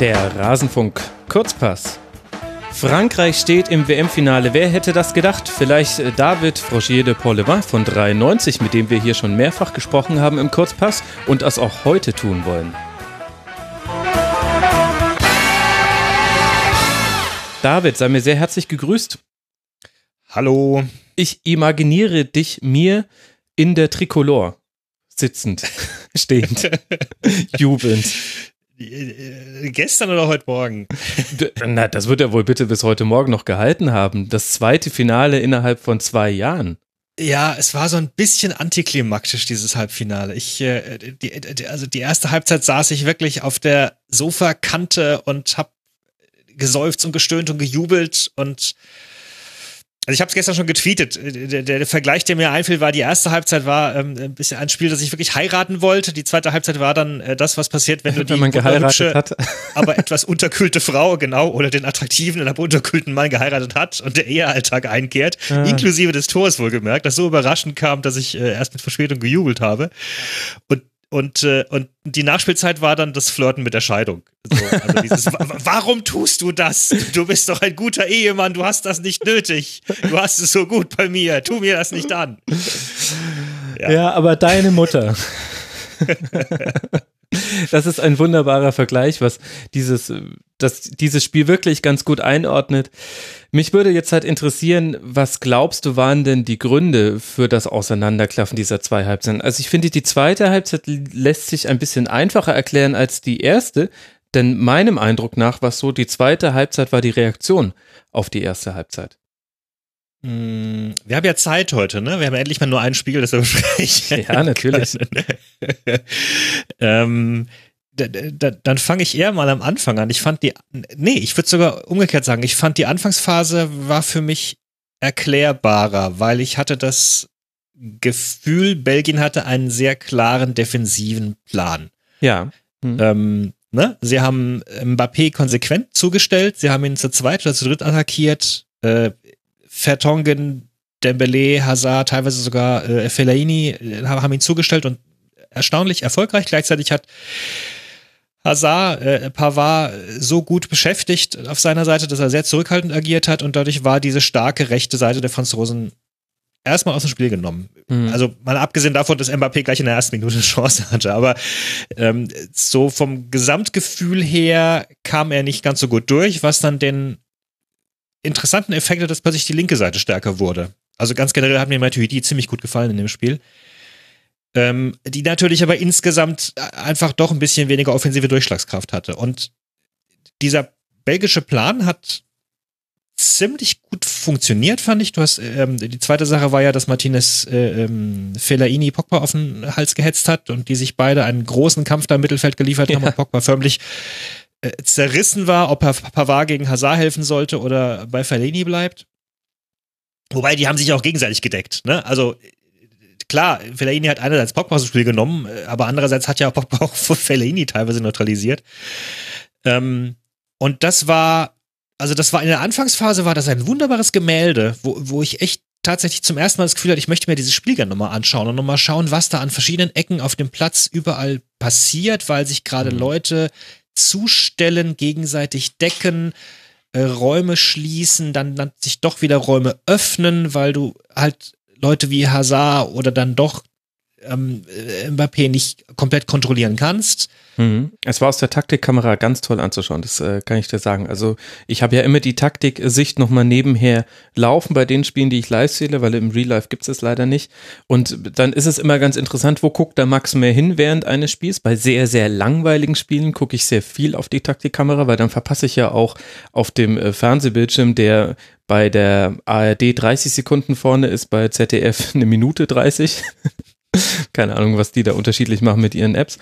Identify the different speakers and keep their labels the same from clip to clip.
Speaker 1: Der Rasenfunk Kurzpass. Frankreich steht im WM-Finale. Wer hätte das gedacht? Vielleicht äh, David Frogier de Paulevin von 93, mit dem wir hier schon mehrfach gesprochen haben im Kurzpass und das auch heute tun wollen. David, sei mir sehr herzlich gegrüßt.
Speaker 2: Hallo.
Speaker 1: Ich imaginiere dich mir in der Tricolore sitzend, stehend, jubelnd.
Speaker 2: Äh, gestern oder heute Morgen?
Speaker 1: Na, das wird er wohl bitte bis heute Morgen noch gehalten haben. Das zweite Finale innerhalb von zwei Jahren.
Speaker 2: Ja, es war so ein bisschen antiklimaktisch, dieses Halbfinale. Ich, äh, die, also die erste Halbzeit saß ich wirklich auf der Sofakante und hab gesäuft und gestöhnt und gejubelt und also ich habe es gestern schon getweetet. Der, der, der, Vergleich, der mir einfiel, war, die erste Halbzeit war ähm, ein bisschen ein Spiel, das ich wirklich heiraten wollte. Die zweite Halbzeit war dann äh, das, was passiert, wenn du die
Speaker 1: wenn hübsche, hat.
Speaker 2: aber etwas unterkühlte Frau, genau, oder den attraktiven, aber unterkühlten Mann geheiratet hat und der Ehealltag einkehrt, ah. inklusive des Tors wohlgemerkt, das so überraschend kam, dass ich äh, erst mit Verspätung gejubelt habe. Und und, äh, und die Nachspielzeit war dann das Flirten mit der Scheidung. So, also dieses, warum tust du das? Du bist doch ein guter Ehemann, du hast das nicht nötig. Du hast es so gut bei mir, tu mir das nicht an.
Speaker 1: Ja, ja aber deine Mutter. Das ist ein wunderbarer Vergleich, was dieses, das, dieses Spiel wirklich ganz gut einordnet. Mich würde jetzt halt interessieren, was glaubst du waren denn die Gründe für das Auseinanderklaffen dieser zwei Halbzeiten? Also ich finde, die zweite Halbzeit lässt sich ein bisschen einfacher erklären als die erste, denn meinem Eindruck nach war es so, die zweite Halbzeit war die Reaktion auf die erste Halbzeit.
Speaker 2: Mm, wir haben ja Zeit heute, ne? Wir haben endlich mal nur ein Spiel, das wir besprechen.
Speaker 1: Ja, natürlich.
Speaker 2: ähm, dann fange ich eher mal am Anfang an. Ich fand die, nee, ich würde sogar umgekehrt sagen, ich fand die Anfangsphase war für mich erklärbarer, weil ich hatte das Gefühl, Belgien hatte einen sehr klaren defensiven Plan.
Speaker 1: Ja.
Speaker 2: Hm. Ähm, ne? Sie haben Mbappé konsequent zugestellt, sie haben ihn zu zweit oder zu dritt attackiert. Äh, Vertongen, Dembele, Hazard, teilweise sogar äh, Fellaini äh, haben ihn zugestellt und erstaunlich erfolgreich. Gleichzeitig hat Hazard äh, Pavard so gut beschäftigt auf seiner Seite, dass er sehr zurückhaltend agiert hat und dadurch war diese starke rechte Seite der Franzosen erstmal aus dem Spiel genommen. Mhm. Also mal abgesehen davon, dass Mbappé gleich in der ersten Minute eine Chance hatte, aber ähm, so vom Gesamtgefühl her kam er nicht ganz so gut durch, was dann den interessanten Effekt hat, dass plötzlich die linke Seite stärker wurde. Also ganz generell hat mir Matuidi ziemlich gut gefallen in dem Spiel. Ähm, die natürlich aber insgesamt einfach doch ein bisschen weniger offensive Durchschlagskraft hatte. Und dieser belgische Plan hat ziemlich gut funktioniert, fand ich. Du hast, ähm, die zweite Sache war ja, dass Martinez äh, ähm, Fellaini Pogba auf den Hals gehetzt hat und die sich beide einen großen Kampf da im Mittelfeld geliefert ja. haben und Pogba förmlich äh, zerrissen war, ob er Pavard gegen Hazard helfen sollte oder bei Fellaini bleibt. Wobei, die haben sich auch gegenseitig gedeckt. Ne? Also klar, Fellaini hat einerseits Pogba aus dem Spiel genommen, äh, aber andererseits hat ja Pogba auch Fellaini teilweise neutralisiert. Ähm, und das war, also das war in der Anfangsphase war das ein wunderbares Gemälde, wo, wo ich echt tatsächlich zum ersten Mal das Gefühl hatte, ich möchte mir dieses Spiel gerne nochmal anschauen und nochmal schauen, was da an verschiedenen Ecken auf dem Platz überall passiert, weil sich gerade mhm. Leute zustellen, gegenseitig decken, äh, Räume schließen, dann, dann sich doch wieder Räume öffnen, weil du halt Leute wie Hazard oder dann doch ähm, Mbappé nicht komplett kontrollieren kannst.
Speaker 1: Mhm. Es war aus der Taktikkamera ganz toll anzuschauen, das äh, kann ich dir sagen. Also ich habe ja immer die Taktik-Sicht nochmal nebenher laufen bei den Spielen, die ich live sehe, weil im Real Life gibt es leider nicht. Und dann ist es immer ganz interessant, wo guckt der Max mehr hin während eines Spiels. Bei sehr, sehr langweiligen Spielen gucke ich sehr viel auf die Taktikkamera, weil dann verpasse ich ja auch auf dem äh, Fernsehbildschirm, der bei der ARD 30 Sekunden vorne ist, bei ZDF eine Minute 30. Keine Ahnung, was die da unterschiedlich machen mit ihren Apps.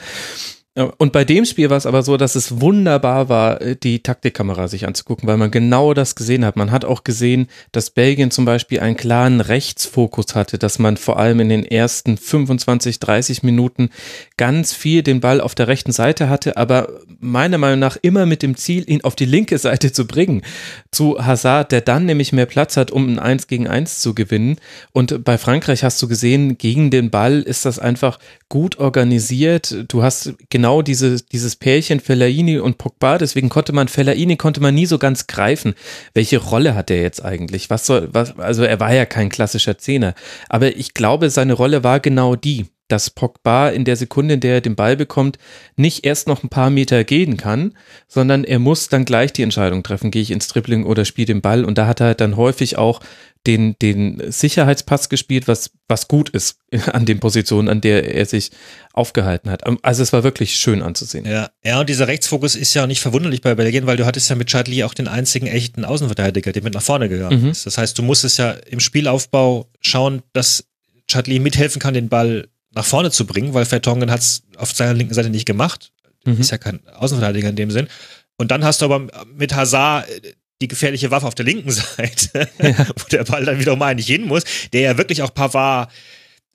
Speaker 1: Und bei dem Spiel war es aber so, dass es wunderbar war, äh, die Taktikkamera sich anzugucken, weil man genau das gesehen hat. Man hat auch gesehen, dass Belgien zum Beispiel einen klaren Rechtsfokus hatte, dass man vor allem in den ersten 25, 30 Minuten ganz viel den Ball auf der rechten Seite hatte, aber meiner Meinung nach immer mit dem Ziel, ihn auf die linke Seite zu bringen. Zu Hazard, der dann nämlich mehr Platz hat, um ein 1 gegen 1 zu gewinnen. Und bei Frankreich hast du gesehen, gegen den Ball ist das einfach gut organisiert. Du hast genau genau diese, dieses Pärchen Fellaini und Pogba, deswegen konnte man Fellaini konnte man nie so ganz greifen. Welche Rolle hat er jetzt eigentlich? Was soll, was, also er war ja kein klassischer Zehner, aber ich glaube, seine Rolle war genau die, dass Pogba in der Sekunde, in der er den Ball bekommt, nicht erst noch ein paar Meter gehen kann, sondern er muss dann gleich die Entscheidung treffen, gehe ich ins Dribbling oder spiele den Ball. Und da hat er dann häufig auch den, den Sicherheitspass gespielt, was, was gut ist an den Positionen, an der er sich aufgehalten hat. Also es war wirklich schön anzusehen.
Speaker 2: Ja, ja und dieser Rechtsfokus ist ja nicht verwunderlich bei Belgien, weil du hattest ja mit Chadli auch den einzigen echten Außenverteidiger, der mit nach vorne gegangen mhm. ist. Das heißt, du musstest ja im Spielaufbau schauen, dass Chadli mithelfen kann, den Ball nach vorne zu bringen, weil Vertongen hat es auf seiner linken Seite nicht gemacht. Mhm. Ist ja kein Außenverteidiger in dem Sinn. Und dann hast du aber mit Hazard äh, die gefährliche Waffe auf der linken Seite, ja. wo der Ball dann wiederum eigentlich hin muss, der ja wirklich auch Pavard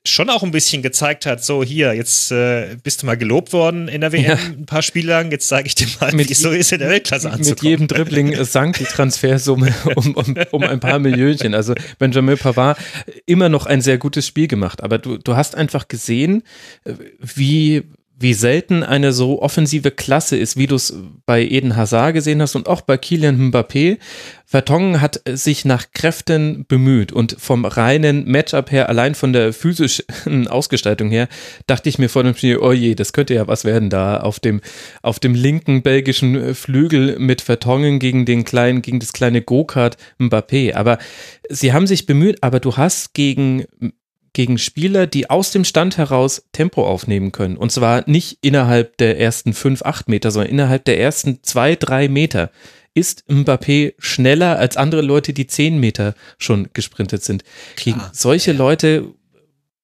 Speaker 2: schon auch ein bisschen gezeigt hat, so hier, jetzt äh, bist du mal gelobt worden in der WM ja. ein paar Spiele lang, jetzt sage ich dir mal, wie es so ist in der Weltklasse anzukommen.
Speaker 1: Mit jedem Dribbling sank die Transfersumme um, um, um ein paar Millionchen. Also Benjamin Pavard immer noch ein sehr gutes Spiel gemacht, aber du, du hast einfach gesehen, äh, wie wie selten eine so offensive Klasse ist, wie du es bei Eden Hazard gesehen hast und auch bei Kylian Mbappé. Vertongen hat sich nach Kräften bemüht und vom reinen Matchup her, allein von der physischen Ausgestaltung her, dachte ich mir vor dem Spiel, oh je, das könnte ja was werden da auf dem, auf dem linken belgischen Flügel mit Vertongen gegen den kleinen, gegen das kleine Go-Kart Mbappé. Aber sie haben sich bemüht, aber du hast gegen gegen Spieler, die aus dem Stand heraus Tempo aufnehmen können. Und zwar nicht innerhalb der ersten fünf, acht Meter, sondern innerhalb der ersten zwei, drei Meter. Ist Mbappé schneller als andere Leute, die zehn Meter schon gesprintet sind? Gegen Klar, solche. Leute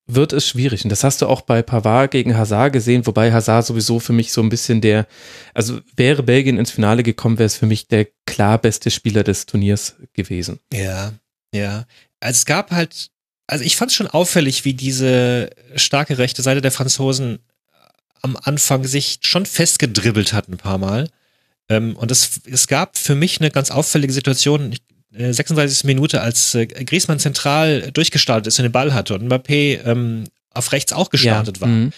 Speaker 1: wird es schwierig. Und das hast du auch bei Pavard gegen Hazard gesehen, wobei Hazard sowieso für mich so ein bisschen der, also wäre Belgien ins Finale gekommen, wäre es für mich der klar beste Spieler des Turniers gewesen.
Speaker 2: Ja, ja. Also es gab halt also ich fand es schon auffällig, wie diese starke rechte Seite der Franzosen am Anfang sich schon festgedribbelt hat ein paar Mal. Ähm, und es, es gab für mich eine ganz auffällige Situation, äh, 36. Minute, als äh, Griezmann zentral durchgestartet ist und den Ball hatte und Mbappé ähm, auf rechts auch gestartet ja. war. Mhm.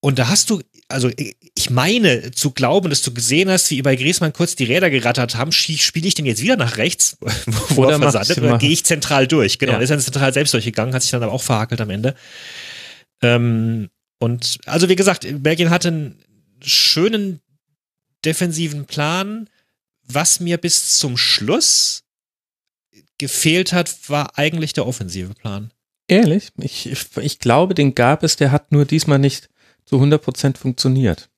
Speaker 2: Und da hast du, also ich meine zu glauben, dass du gesehen hast, wie bei Griezmann kurz die Räder gerattert haben, spiele ich den jetzt wieder nach rechts, wo oder er versandet, oder gehe ich zentral durch. Genau, ja. ist dann zentral selbst durchgegangen, hat sich dann aber auch verhakelt am Ende. Ähm, und also wie gesagt, Belgien hatte einen schönen defensiven Plan. Was mir bis zum Schluss gefehlt hat, war eigentlich der offensive Plan.
Speaker 1: Ehrlich? Ich, ich, ich glaube, den gab es, der hat nur diesmal nicht zu 100% funktioniert.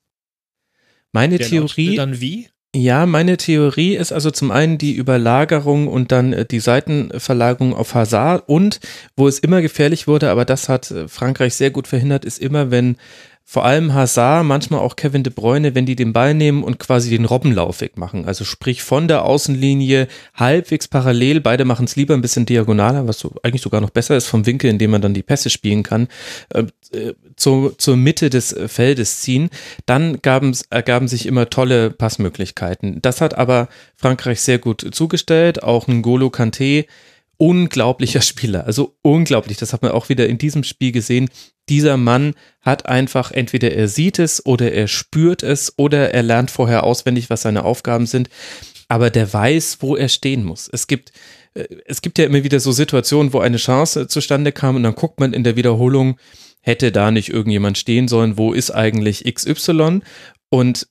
Speaker 1: Meine Der Theorie.
Speaker 2: Dann wie?
Speaker 1: Ja, meine Theorie ist also zum einen die Überlagerung und dann äh, die Seitenverlagerung auf Hazard und wo es immer gefährlich wurde, aber das hat äh, Frankreich sehr gut verhindert, ist immer, wenn vor allem Hazard, manchmal auch Kevin de Bruyne, wenn die den Ball nehmen und quasi den Robbenlauf wegmachen. Also sprich von der Außenlinie halbwegs parallel. Beide machen es lieber ein bisschen diagonaler, was so eigentlich sogar noch besser ist vom Winkel, in dem man dann die Pässe spielen kann, äh, äh zu, zur Mitte des Feldes ziehen. Dann ergaben sich immer tolle Passmöglichkeiten. Das hat aber Frankreich sehr gut zugestellt. Auch ein Golo Kanté unglaublicher Spieler. Also unglaublich. Das hat man auch wieder in diesem Spiel gesehen. Dieser Mann hat einfach, entweder er sieht es oder er spürt es oder er lernt vorher auswendig, was seine Aufgaben sind. Aber der weiß, wo er stehen muss. Es gibt, äh, es gibt ja immer wieder so Situationen, wo eine Chance zustande kam und dann guckt man in der Wiederholung, hätte da nicht irgendjemand stehen sollen, wo ist eigentlich XY? Und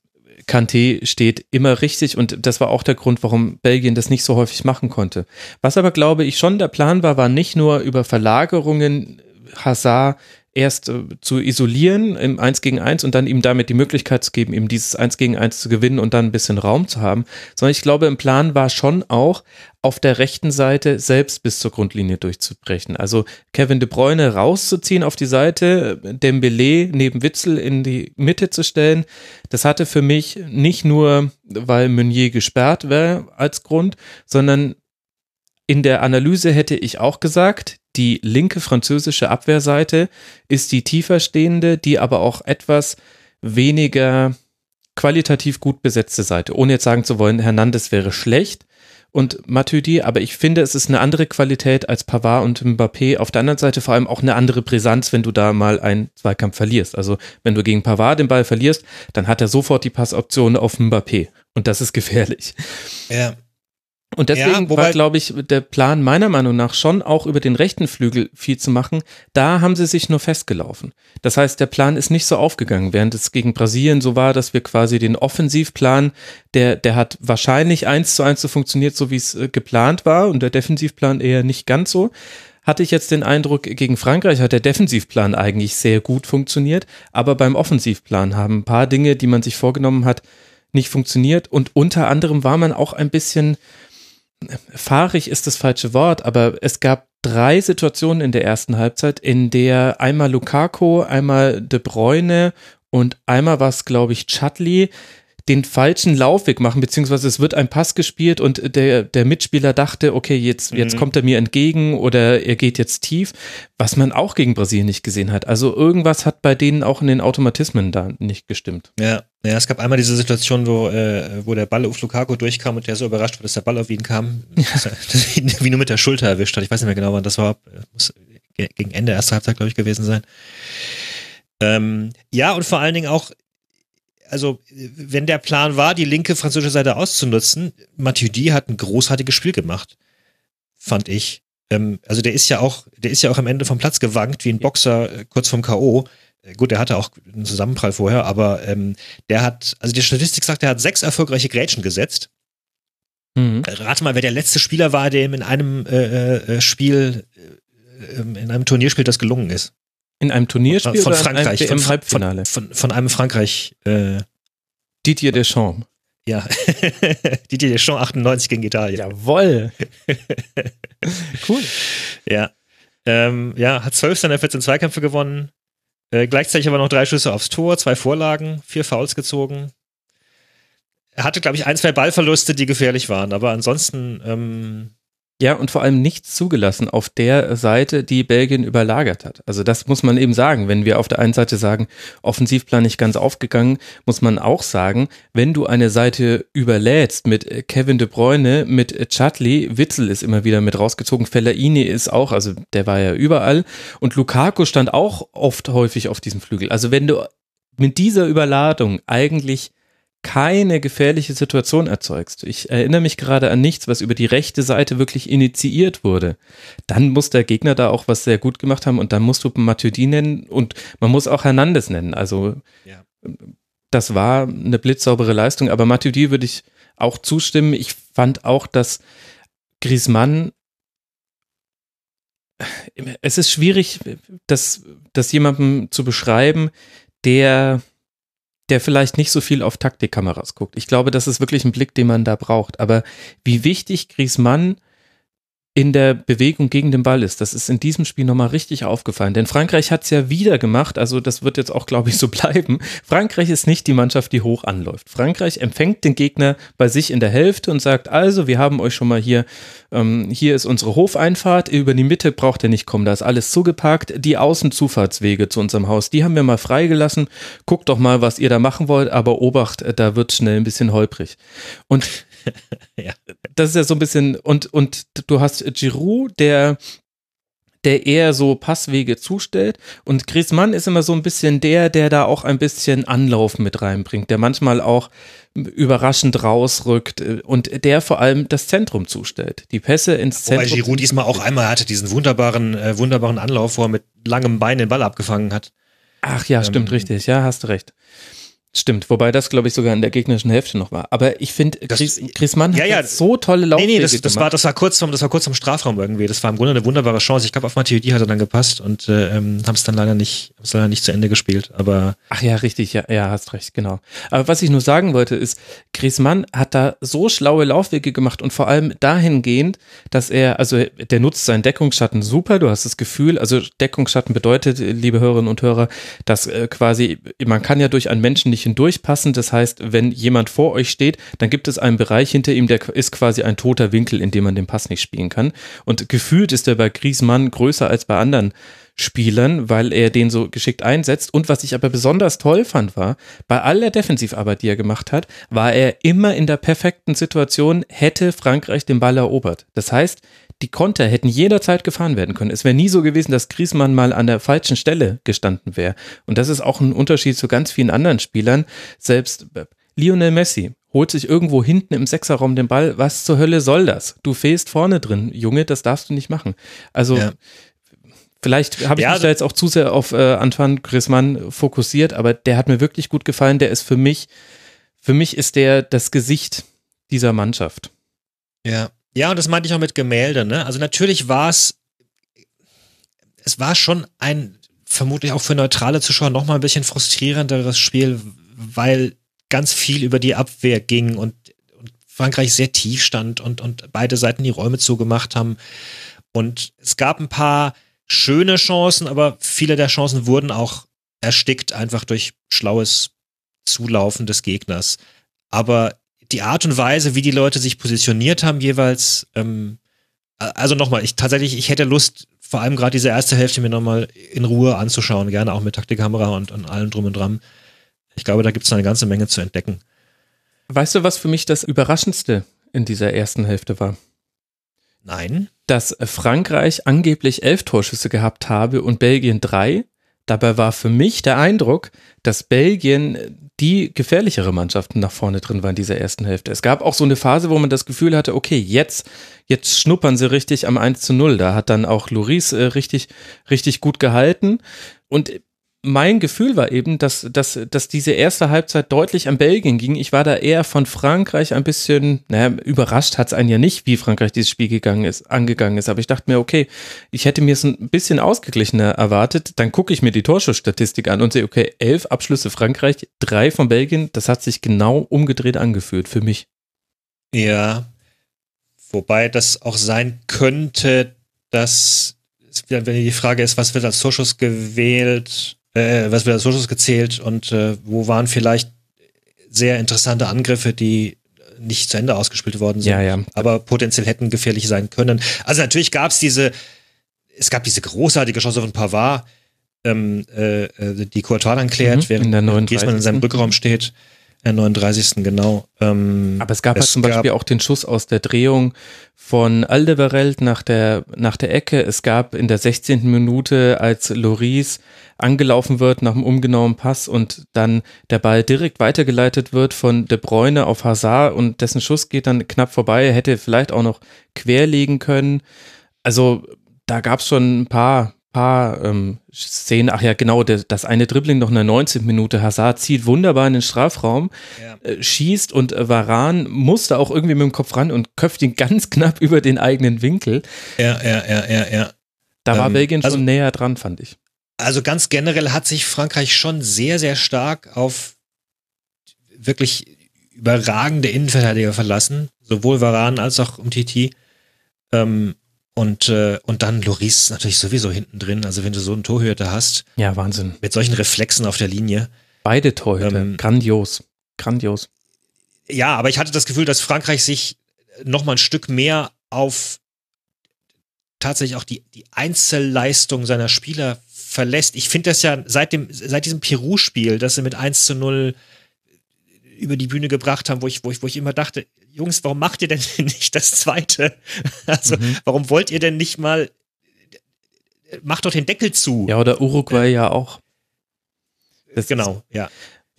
Speaker 1: Kanté steht immer richtig und das war auch der Grund, warum Belgien das nicht so häufig machen konnte. Was aber glaube ich schon der Plan war, war nicht nur über Verlagerungen Hazard erst äh, zu isolieren im 1 gegen 1 und dann ihm damit die Möglichkeit zu geben, ihm dieses 1 gegen 1 zu gewinnen und dann ein bisschen Raum zu haben, sondern ich glaube, im Plan war schon auch, auf der rechten Seite selbst bis zur Grundlinie durchzubrechen. Also Kevin de Bruyne rauszuziehen auf die Seite, Dembele neben Witzel in die Mitte zu stellen. Das hatte für mich nicht nur, weil Meunier gesperrt wäre als Grund, sondern in der Analyse hätte ich auch gesagt, die linke französische Abwehrseite ist die tiefer stehende, die aber auch etwas weniger qualitativ gut besetzte Seite. Ohne jetzt sagen zu wollen, Hernandez wäre schlecht und Matuidi, aber ich finde, es ist eine andere Qualität als Pavard und Mbappé. Auf der anderen Seite vor allem auch eine andere Brisanz, wenn du da mal einen Zweikampf verlierst. Also wenn du gegen Pavard den Ball verlierst, dann hat er sofort die Passoption auf Mbappé und das ist gefährlich.
Speaker 2: Ja.
Speaker 1: Und deswegen ja, war, glaube ich, der Plan meiner Meinung nach schon auch über den rechten Flügel viel zu machen. Da haben sie sich nur festgelaufen. Das heißt, der Plan ist nicht so aufgegangen, während es gegen Brasilien so war, dass wir quasi den Offensivplan, der, der hat wahrscheinlich eins zu eins so funktioniert, so wie es äh, geplant war und der Defensivplan eher nicht ganz so. Hatte ich jetzt den Eindruck, gegen Frankreich hat der Defensivplan eigentlich sehr gut funktioniert, aber beim Offensivplan haben ein paar Dinge, die man sich vorgenommen hat, nicht funktioniert und unter anderem war man auch ein bisschen, fahrig ist das falsche Wort, aber es gab drei Situationen in der ersten Halbzeit, in der einmal Lukaku, einmal De Bruyne und einmal war es, glaube ich, Chadli den falschen Laufweg machen, beziehungsweise es wird ein Pass gespielt und der, der Mitspieler dachte, okay, jetzt, jetzt mhm. kommt er mir entgegen oder er geht jetzt tief, was man auch gegen Brasilien nicht gesehen hat. Also irgendwas hat bei denen auch in den Automatismen da nicht gestimmt.
Speaker 2: Ja, ja es gab einmal diese Situation, wo, äh, wo der Ball auf Lukaku durchkam und der so überrascht war, dass der Ball auf ihn kam, ja. wie nur mit der Schulter erwischt hat. Ich weiß nicht mehr genau, wann das war. Muss gegen Ende erster Halbzeit, glaube ich, gewesen sein. Ähm, ja, und vor allen Dingen auch also wenn der Plan war, die linke französische Seite auszunutzen, Matuidi hat ein großartiges Spiel gemacht, fand ich. Ähm, also der ist ja auch, der ist ja auch am Ende vom Platz gewankt, wie ein Boxer äh, kurz vom K.O. Äh, gut, der hatte auch einen Zusammenprall vorher, aber ähm, der hat, also die Statistik sagt, er hat sechs erfolgreiche Grätschen gesetzt. Mhm. Rate mal, wer der letzte Spieler war, dem in einem äh, äh, Spiel, äh, in einem Turnierspiel das gelungen ist.
Speaker 1: In einem Turnierspiel
Speaker 2: von, Frankreich,
Speaker 1: im Halbfinale.
Speaker 2: Von, von, von, einem Frankreich. Äh,
Speaker 1: Didier Deschamps.
Speaker 2: Ja, Didier Deschamps 98 gegen Italien.
Speaker 1: Jawoll.
Speaker 2: cool. Ja. Ähm, ja, hat 12 seiner 14 Zweikämpfe gewonnen. Äh, gleichzeitig aber noch drei Schüsse aufs Tor, zwei Vorlagen, vier Fouls gezogen. Er hatte, glaube ich, ein, zwei Ballverluste, die gefährlich waren, aber ansonsten ähm,
Speaker 1: ja, und vor allem nichts zugelassen auf der Seite, die Belgien überlagert hat. Also das muss man eben sagen. Wenn wir auf der einen Seite sagen, Offensivplan nicht ganz aufgegangen, muss man auch sagen, wenn du eine Seite überlädst mit Kevin de Bruyne, mit Chadley, Witzel ist immer wieder mit rausgezogen, Fellaini ist auch, also der war ja überall und Lukaku stand auch oft häufig auf diesem Flügel. Also wenn du mit dieser Überladung eigentlich keine gefährliche Situation erzeugst. Ich erinnere mich gerade an nichts, was über die rechte Seite wirklich initiiert wurde. Dann muss der Gegner da auch was sehr gut gemacht haben und dann musst du Matuidi nennen und man muss auch Hernandez nennen. Also ja. das war eine blitzsaubere Leistung, aber Matuidi würde ich auch zustimmen. Ich fand auch, dass Griezmann es ist schwierig, das, das jemandem zu beschreiben, der der vielleicht nicht so viel auf Taktikkameras guckt. Ich glaube, das ist wirklich ein Blick, den man da braucht. Aber wie wichtig Griezmann in der Bewegung gegen den Ball ist. Das ist in diesem Spiel nochmal richtig aufgefallen. Denn Frankreich hat es ja wieder gemacht, also das wird jetzt auch, glaube ich, so bleiben. Frankreich ist nicht die Mannschaft, die hoch anläuft. Frankreich empfängt den Gegner bei sich in der Hälfte und sagt, also, wir haben euch schon mal hier, ähm, hier ist unsere Hofeinfahrt, über die Mitte braucht ihr nicht kommen, da ist alles zugeparkt. Die Außenzufahrtswege zu unserem Haus, die haben wir mal freigelassen. Guckt doch mal, was ihr da machen wollt, aber Obacht, da wird schnell ein bisschen holprig. Und ja. Das ist ja so ein bisschen, und, und du hast Giroud, der der eher so Passwege zustellt. Und Griezmann ist immer so ein bisschen der, der da auch ein bisschen Anlauf mit reinbringt, der manchmal auch überraschend rausrückt und der vor allem das Zentrum zustellt. Die Pässe ins Zentrum.
Speaker 2: Wobei Giroud diesmal auch einmal hatte diesen wunderbaren, äh, wunderbaren Anlauf, wo er mit langem Bein den Ball abgefangen hat.
Speaker 1: Ach ja, ähm, stimmt, richtig. Ja, hast du recht. Stimmt, wobei das, glaube ich, sogar in der gegnerischen Hälfte noch war. Aber ich finde, Chris, Chris Mann
Speaker 2: ja, ja, so tolle Laufwege Nee, nee, das, das war, das war kurz vom, das war kurz vom Strafraum irgendwie. Das war im Grunde eine wunderbare Chance. Ich glaube, auf Matuidi hat er dann gepasst und äh, ähm, haben es dann leider nicht, haben es leider nicht zu Ende gespielt. Aber
Speaker 1: ach ja, richtig, ja, ja, hast recht, genau. Aber was ich nur sagen wollte ist, Chris Mann hat da so schlaue Laufwege gemacht und vor allem dahingehend, dass er, also der nutzt seinen Deckungsschatten super. Du hast das Gefühl, also Deckungsschatten bedeutet, liebe Hörerinnen und Hörer, dass äh, quasi man kann ja durch einen Menschen nicht hindurchpassen das heißt, wenn jemand vor euch steht, dann gibt es einen Bereich hinter ihm, der ist quasi ein toter Winkel, in dem man den Pass nicht spielen kann. Und gefühlt ist er bei Griezmann größer als bei anderen Spielern, weil er den so geschickt einsetzt. Und was ich aber besonders toll fand, war, bei aller Defensivarbeit, die er gemacht hat, war er immer in der perfekten Situation, hätte Frankreich den Ball erobert. Das heißt, die Konter hätten jederzeit gefahren werden können. Es wäre nie so gewesen, dass Griezmann mal an der falschen Stelle gestanden wäre. Und das ist auch ein Unterschied zu ganz vielen anderen Spielern. Selbst Lionel Messi holt sich irgendwo hinten im Sechserraum den Ball. Was zur Hölle soll das? Du fehlst vorne drin, Junge, das darfst du nicht machen. Also ja. vielleicht habe ich ja, mich da jetzt auch zu sehr auf äh, Antoine Griezmann fokussiert, aber der hat mir wirklich gut gefallen. Der ist für mich, für mich ist der das Gesicht dieser Mannschaft.
Speaker 2: Ja, ja, und das meinte ich auch mit Gemälde, ne? Also natürlich war es, es war schon ein, vermutlich auch für neutrale Zuschauer nochmal ein bisschen frustrierenderes Spiel, weil ganz viel über die Abwehr ging und, und Frankreich sehr tief stand und, und beide Seiten die Räume zugemacht haben. Und es gab ein paar schöne Chancen, aber viele der Chancen wurden auch erstickt, einfach durch schlaues Zulaufen des Gegners. Aber die Art und Weise, wie die Leute sich positioniert haben, jeweils, ähm, also nochmal, ich tatsächlich, ich hätte Lust, vor allem gerade diese erste Hälfte mir nochmal in Ruhe anzuschauen, gerne auch mit Taktikkamera und, und allem drum und dran. Ich glaube, da gibt es eine ganze Menge zu entdecken.
Speaker 1: Weißt du, was für mich das Überraschendste in dieser ersten Hälfte war?
Speaker 2: Nein.
Speaker 1: Dass Frankreich angeblich elf Torschüsse gehabt habe und Belgien drei. Dabei war für mich der Eindruck, dass Belgien die gefährlichere Mannschaften nach vorne drin waren in dieser ersten Hälfte. Es gab auch so eine Phase, wo man das Gefühl hatte, okay, jetzt, jetzt schnuppern sie richtig am 1 zu 0. Da hat dann auch Loris äh, richtig, richtig gut gehalten. Und mein Gefühl war eben, dass, dass, dass diese erste Halbzeit deutlich an Belgien ging. Ich war da eher von Frankreich ein bisschen, naja, überrascht hat es einen ja nicht, wie Frankreich dieses Spiel gegangen ist, angegangen ist. Aber ich dachte mir, okay, ich hätte mir es ein bisschen ausgeglichener erwartet. Dann gucke ich mir die Torschussstatistik an und sehe, okay, elf Abschlüsse Frankreich, drei von Belgien. Das hat sich genau umgedreht angefühlt für mich.
Speaker 2: Ja, wobei das auch sein könnte, dass, wenn die Frage ist, was wird als Torschuss gewählt, äh, was wird als Torschuss gezählt und äh, wo waren vielleicht sehr interessante Angriffe, die nicht zu Ende ausgespielt worden sind,
Speaker 1: ja, ja.
Speaker 2: aber potenziell hätten gefährlich sein können. Also natürlich gab es diese, es gab diese großartige Chance von Pavard, ähm, äh, äh, die Courtois dann klärt, mhm, während Griezmann in seinem Rückraum steht. Der 39. genau. Ähm,
Speaker 1: Aber es gab es halt zum Beispiel auch den Schuss aus der Drehung von Aldevarelt nach der, nach der Ecke. Es gab in der 16. Minute, als Loris angelaufen wird nach dem umgenauen Pass und dann der Ball direkt weitergeleitet wird von De Bruyne auf Hazard und dessen Schuss geht dann knapp vorbei. Er hätte vielleicht auch noch querlegen können. Also da gab es schon ein paar, paar ähm, Szenen, ach ja, genau, der, das eine Dribbling noch in der 19. Minute. Hazard zieht wunderbar in den Strafraum, ja. äh, schießt und äh, Varan musste auch irgendwie mit dem Kopf ran und köpft ihn ganz knapp über den eigenen Winkel.
Speaker 2: Ja, ja, ja, ja, ja.
Speaker 1: Da war ähm, Belgien schon also, näher dran, fand ich.
Speaker 2: Also ganz generell hat sich Frankreich schon sehr, sehr stark auf wirklich überragende Innenverteidiger verlassen, sowohl Varan als auch Umtiti. Ähm, und, äh, und dann Loris natürlich sowieso hinten drin. Also wenn du so einen Torhüter hast.
Speaker 1: Ja, Wahnsinn.
Speaker 2: Mit solchen Reflexen auf der Linie.
Speaker 1: Beide Torhüter. Ähm, grandios. Grandios.
Speaker 2: Ja, aber ich hatte das Gefühl, dass Frankreich sich noch mal ein Stück mehr auf tatsächlich auch die, die Einzelleistung seiner Spieler verlässt. Ich finde das ja seit dem, seit diesem Peru-Spiel, das sie mit 1 zu 0 über die Bühne gebracht haben, wo ich, wo ich, wo ich immer dachte, Jungs, warum macht ihr denn nicht das zweite? Also, mhm. warum wollt ihr denn nicht mal, macht doch den Deckel zu.
Speaker 1: Ja, oder Uruguay ja, ja auch.
Speaker 2: Das genau, ja.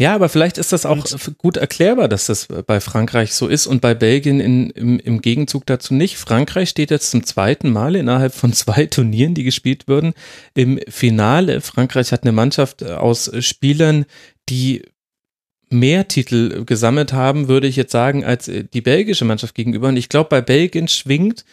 Speaker 1: Ja, aber vielleicht ist das auch und, gut erklärbar, dass das bei Frankreich so ist und bei Belgien in, im, im Gegenzug dazu nicht. Frankreich steht jetzt zum zweiten Mal innerhalb von zwei Turnieren, die gespielt wurden, im Finale. Frankreich hat eine Mannschaft aus Spielern, die mehr Titel gesammelt haben, würde ich jetzt sagen, als die belgische Mannschaft gegenüber. Und ich glaube, bei Belgien schwingt,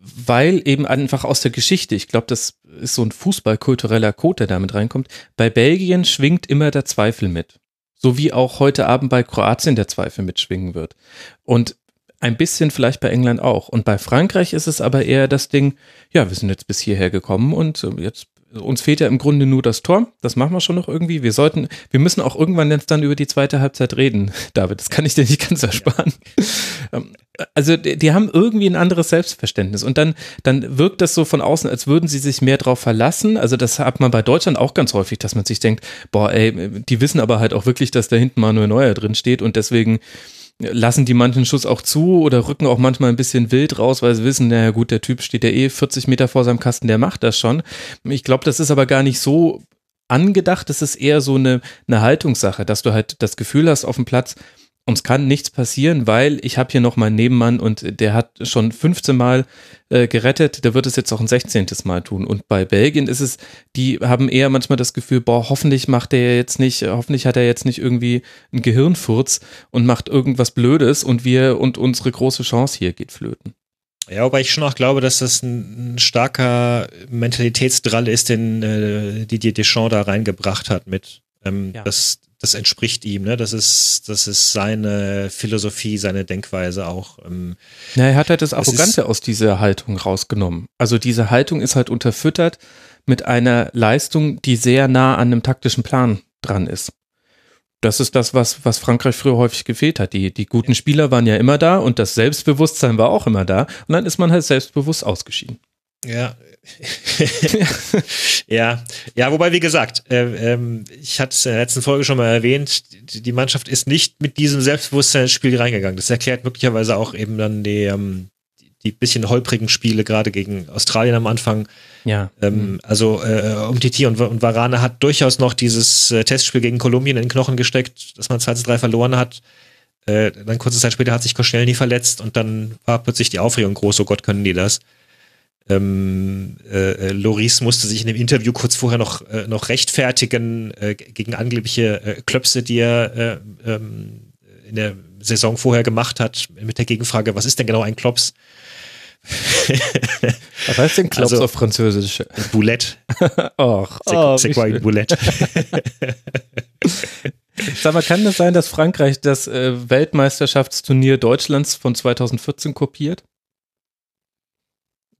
Speaker 1: weil eben einfach aus der Geschichte, ich glaube, das ist so ein fußballkultureller Code, der damit reinkommt, bei Belgien schwingt immer der Zweifel mit so wie auch heute Abend bei Kroatien der Zweifel mitschwingen wird. Und ein bisschen vielleicht bei England auch. Und bei Frankreich ist es aber eher das Ding, ja, wir sind jetzt bis hierher gekommen und äh, jetzt uns fehlt ja im Grunde nur das Tor. Das machen wir schon noch irgendwie. Wir sollten, wir müssen auch irgendwann jetzt dann über die zweite Halbzeit reden, David. Das kann ich dir nicht ganz ersparen. Ja. Ähm, also die, die, haben irgendwie ein anderes Selbstverständnis und dann, dann wirkt das so von außen, als würden sie sich mehr drauf verlassen. Also das hat man bei Deutschland auch ganz häufig, dass man sich denkt, boah, ey, die wissen aber halt auch wirklich, dass da hinten Manuel Neuer drin steht und deswegen lassen die manchen Schuss auch zu oder rücken auch manchmal ein bisschen wild raus, weil sie wissen, naja gut, der Typ steht ja eh 40 Meter vor seinem Kasten, der macht das schon. Ich glaube, das ist aber gar nicht so angedacht, das ist eher so eine, eine Haltungssache, dass du halt das Gefühl hast auf dem Platz, uns kann nichts passieren, weil ich habe hier noch meinen Nebenmann und der hat schon 15 Mal äh, gerettet, der wird es jetzt auch ein 16. Mal tun. Und bei Belgien ist es, die haben eher manchmal das Gefühl, boah, hoffentlich macht der jetzt nicht, hoffentlich hat er jetzt nicht irgendwie einen Gehirnfurz und macht irgendwas Blödes und wir und unsere große Chance hier geht flöten.
Speaker 2: Ja, wobei ich schon auch glaube, dass das ein, ein starker Mentalitätsdrall ist, den äh, Didier Deschamps da reingebracht hat mit. Ähm, ja. das, das entspricht ihm, ne? Das ist, das ist seine Philosophie, seine Denkweise auch. Ähm,
Speaker 1: ja, er hat halt das Arrogante aus dieser Haltung rausgenommen. Also diese Haltung ist halt unterfüttert mit einer Leistung, die sehr nah an einem taktischen Plan dran ist. Das ist das, was, was Frankreich früher häufig gefehlt hat. Die, die guten Spieler waren ja immer da und das Selbstbewusstsein war auch immer da. Und dann ist man halt selbstbewusst ausgeschieden.
Speaker 2: Ja, ja, ja, wobei, wie gesagt, äh, ähm, ich hatte es in der letzten Folge schon mal erwähnt, die, Mannschaft ist nicht mit diesem Selbstbewusstsein ins Spiel reingegangen. Das erklärt möglicherweise auch eben dann die, ähm, die bisschen holprigen Spiele, gerade gegen Australien am Anfang.
Speaker 1: Ja.
Speaker 2: Ähm, mhm. also äh, Umtiti und, und Varane hat durchaus noch dieses äh, Testspiel gegen Kolumbien in den Knochen gesteckt, dass man 2 zu 3 verloren hat. Äh, dann kurze Zeit später hat sich Koscielny verletzt und dann war plötzlich die Aufregung groß, oh Gott, können die das. Ähm, äh, äh, Loris musste sich in dem Interview kurz vorher noch, äh, noch rechtfertigen äh, gegen angebliche äh, Klöpse, die er äh, ähm, in der Saison vorher gemacht hat, mit der Gegenfrage, was ist denn genau ein Klops?
Speaker 1: Was heißt denn Klops also, auf Französisch?
Speaker 2: Boulette.
Speaker 1: Och, oh,
Speaker 2: c'est quoi boulette?
Speaker 1: Sag mal, kann das sein, dass Frankreich das Weltmeisterschaftsturnier Deutschlands von 2014 kopiert?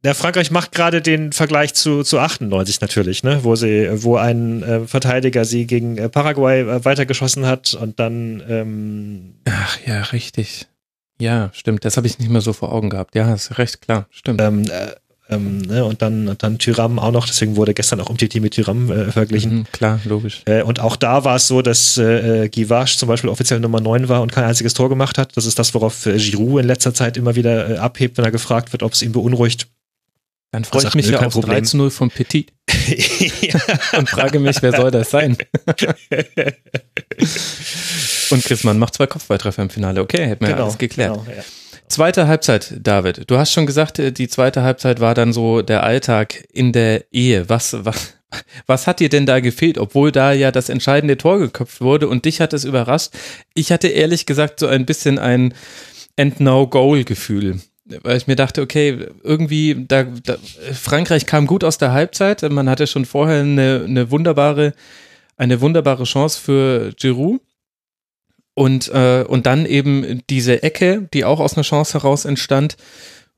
Speaker 2: Ja, Frankreich macht gerade den Vergleich zu, zu 98 natürlich, ne? wo sie, wo ein äh, Verteidiger sie gegen äh, Paraguay äh, weitergeschossen hat und dann ähm
Speaker 1: Ach ja, richtig. Ja, stimmt. Das habe ich nicht mehr so vor Augen gehabt. Ja, hast recht, klar, stimmt.
Speaker 2: Ähm, äh, ähm, ne? und dann und dann Tyram auch noch, deswegen wurde gestern auch Umtiti mit Tyram äh, verglichen. Mhm,
Speaker 1: klar, logisch.
Speaker 2: Äh, und auch da war es so, dass äh, Givage zum Beispiel offiziell Nummer 9 war und kein einziges Tor gemacht hat. Das ist das, worauf Giroud in letzter Zeit immer wieder abhebt, wenn er gefragt wird, ob es ihn beunruhigt
Speaker 1: dann freue ich mich ja auf Problem. 3 zu 0 von Petit. und frage mich, wer soll das sein? und Griffmann macht zwei Kopfballtreffer im Finale. Okay, hätten wir genau, alles geklärt. Genau, ja. Zweite Halbzeit, David. Du hast schon gesagt, äh, die zweite Halbzeit war dann so der Alltag in der Ehe. Was, was, was hat dir denn da gefehlt, obwohl da ja das entscheidende Tor geköpft wurde und dich hat es überrascht? Ich hatte ehrlich gesagt so ein bisschen ein End-Now-Goal-Gefühl weil ich mir dachte, okay, irgendwie, da, da, Frankreich kam gut aus der Halbzeit. Man hatte schon vorher eine, eine wunderbare, eine wunderbare Chance für Giroud. Und, äh, und dann eben diese Ecke, die auch aus einer Chance heraus entstand.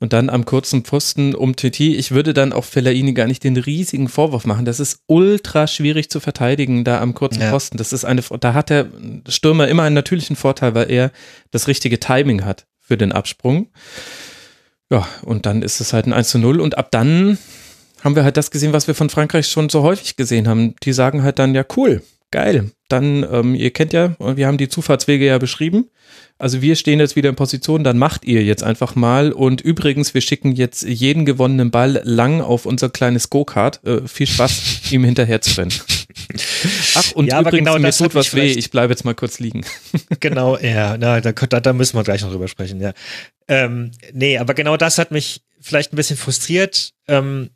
Speaker 1: Und dann am kurzen Pfosten um Titi. Ich würde dann auch Fellaini gar nicht den riesigen Vorwurf machen. Das ist ultra schwierig zu verteidigen da am kurzen ja. Pfosten. Das ist eine, da hat der Stürmer immer einen natürlichen Vorteil, weil er das richtige Timing hat für den Absprung. Ja, und dann ist es halt ein 1 zu 0 und ab dann haben wir halt das gesehen, was wir von Frankreich schon so häufig gesehen haben. Die sagen halt dann, ja cool, geil. Dann, ähm, ihr kennt ja, wir haben die Zufahrtswege ja beschrieben. Also wir stehen jetzt wieder in Position, dann macht ihr jetzt einfach mal. Und übrigens, wir schicken jetzt jeden gewonnenen Ball lang auf unser kleines Go-Kart. Äh, viel Spaß, ihm hinterher zu rennen. Ach, und ja, übrigens, genau mir tut was weh, ich bleibe jetzt mal kurz liegen.
Speaker 2: genau, ja, na, da, da, da müssen wir gleich noch drüber sprechen, ja. Ähm, nee, aber genau das hat mich vielleicht ein bisschen frustriert. Ähm,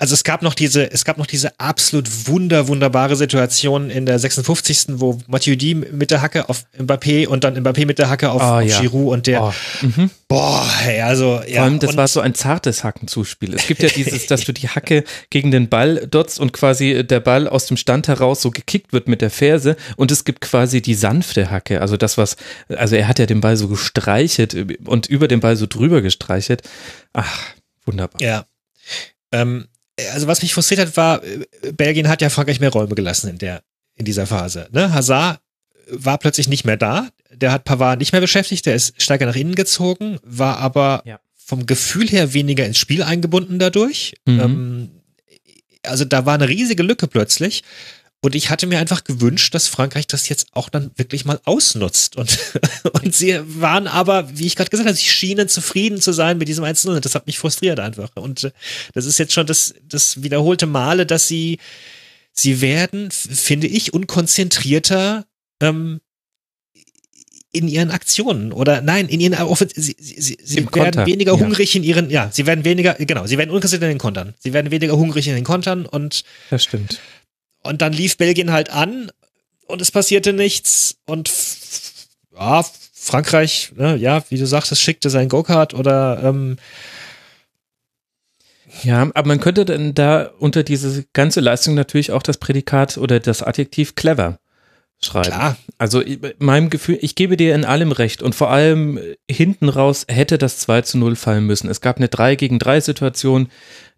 Speaker 2: also es gab noch diese, es gab noch diese absolut wunder, wunderbare Situation in der 56. wo Mathieu D mit der Hacke auf Mbappé und dann Mbappé mit der Hacke auf, oh, auf ja. Giroud und der, oh. Mhm. boah, hey, also,
Speaker 1: ja. Vor allem, das war so ein zartes Hackenzuspiel. Es gibt ja dieses, dass du die Hacke gegen den Ball dotzt und quasi der Ball aus dem Stand heraus so gekickt wird mit der Ferse und es gibt quasi die sanfte Hacke, also das, was, also er hat ja den Ball so gestreichelt und über den Ball so drüber gestreichelt. Ach, wunderbar.
Speaker 2: Ja. Ähm, also was mich frustriert hat, war, äh, Belgien hat ja Frankreich mehr Räume gelassen in der, in dieser Phase. Ne? Hazard war plötzlich nicht mehr da. Der hat Pavard nicht mehr beschäftigt, der ist stärker nach innen gezogen, war aber ja. vom Gefühl her weniger ins Spiel eingebunden dadurch. Mhm. Ähm, also da war eine riesige Lücke plötzlich. Und ich hatte mir einfach gewünscht, dass Frankreich das jetzt auch dann wirklich mal ausnutzt. Und, und sie waren aber, wie ich gerade gesagt habe, sie schienen zufrieden zu sein mit diesem 1-0. Das hat mich frustriert einfach. Und äh, das ist jetzt schon das, das wiederholte Male, dass sie, sie werden, finde ich, unkonzentrierter ähm, in ihren Aktionen oder nein, in ihren sie, sie, sie, sie werden Konter. weniger hungrig ja. in ihren, ja, sie werden weniger, genau, sie werden unkonzentriert in den Kontern. Sie werden weniger hungrig in den Kontern und
Speaker 1: das stimmt.
Speaker 2: Und dann lief Belgien halt an und es passierte nichts und ja, Frankreich, ne, ja, wie du sagtest, schickte sein Go-Kart oder ähm,
Speaker 1: ja, aber man könnte dann da unter diese ganze Leistung natürlich auch das Prädikat oder das Adjektiv clever schreiben. Klar. Also meinem Gefühl, ich gebe dir in allem recht und vor allem äh, hinten raus hätte das 2 zu 0 fallen müssen. Es gab eine 3 gegen 3 Situation,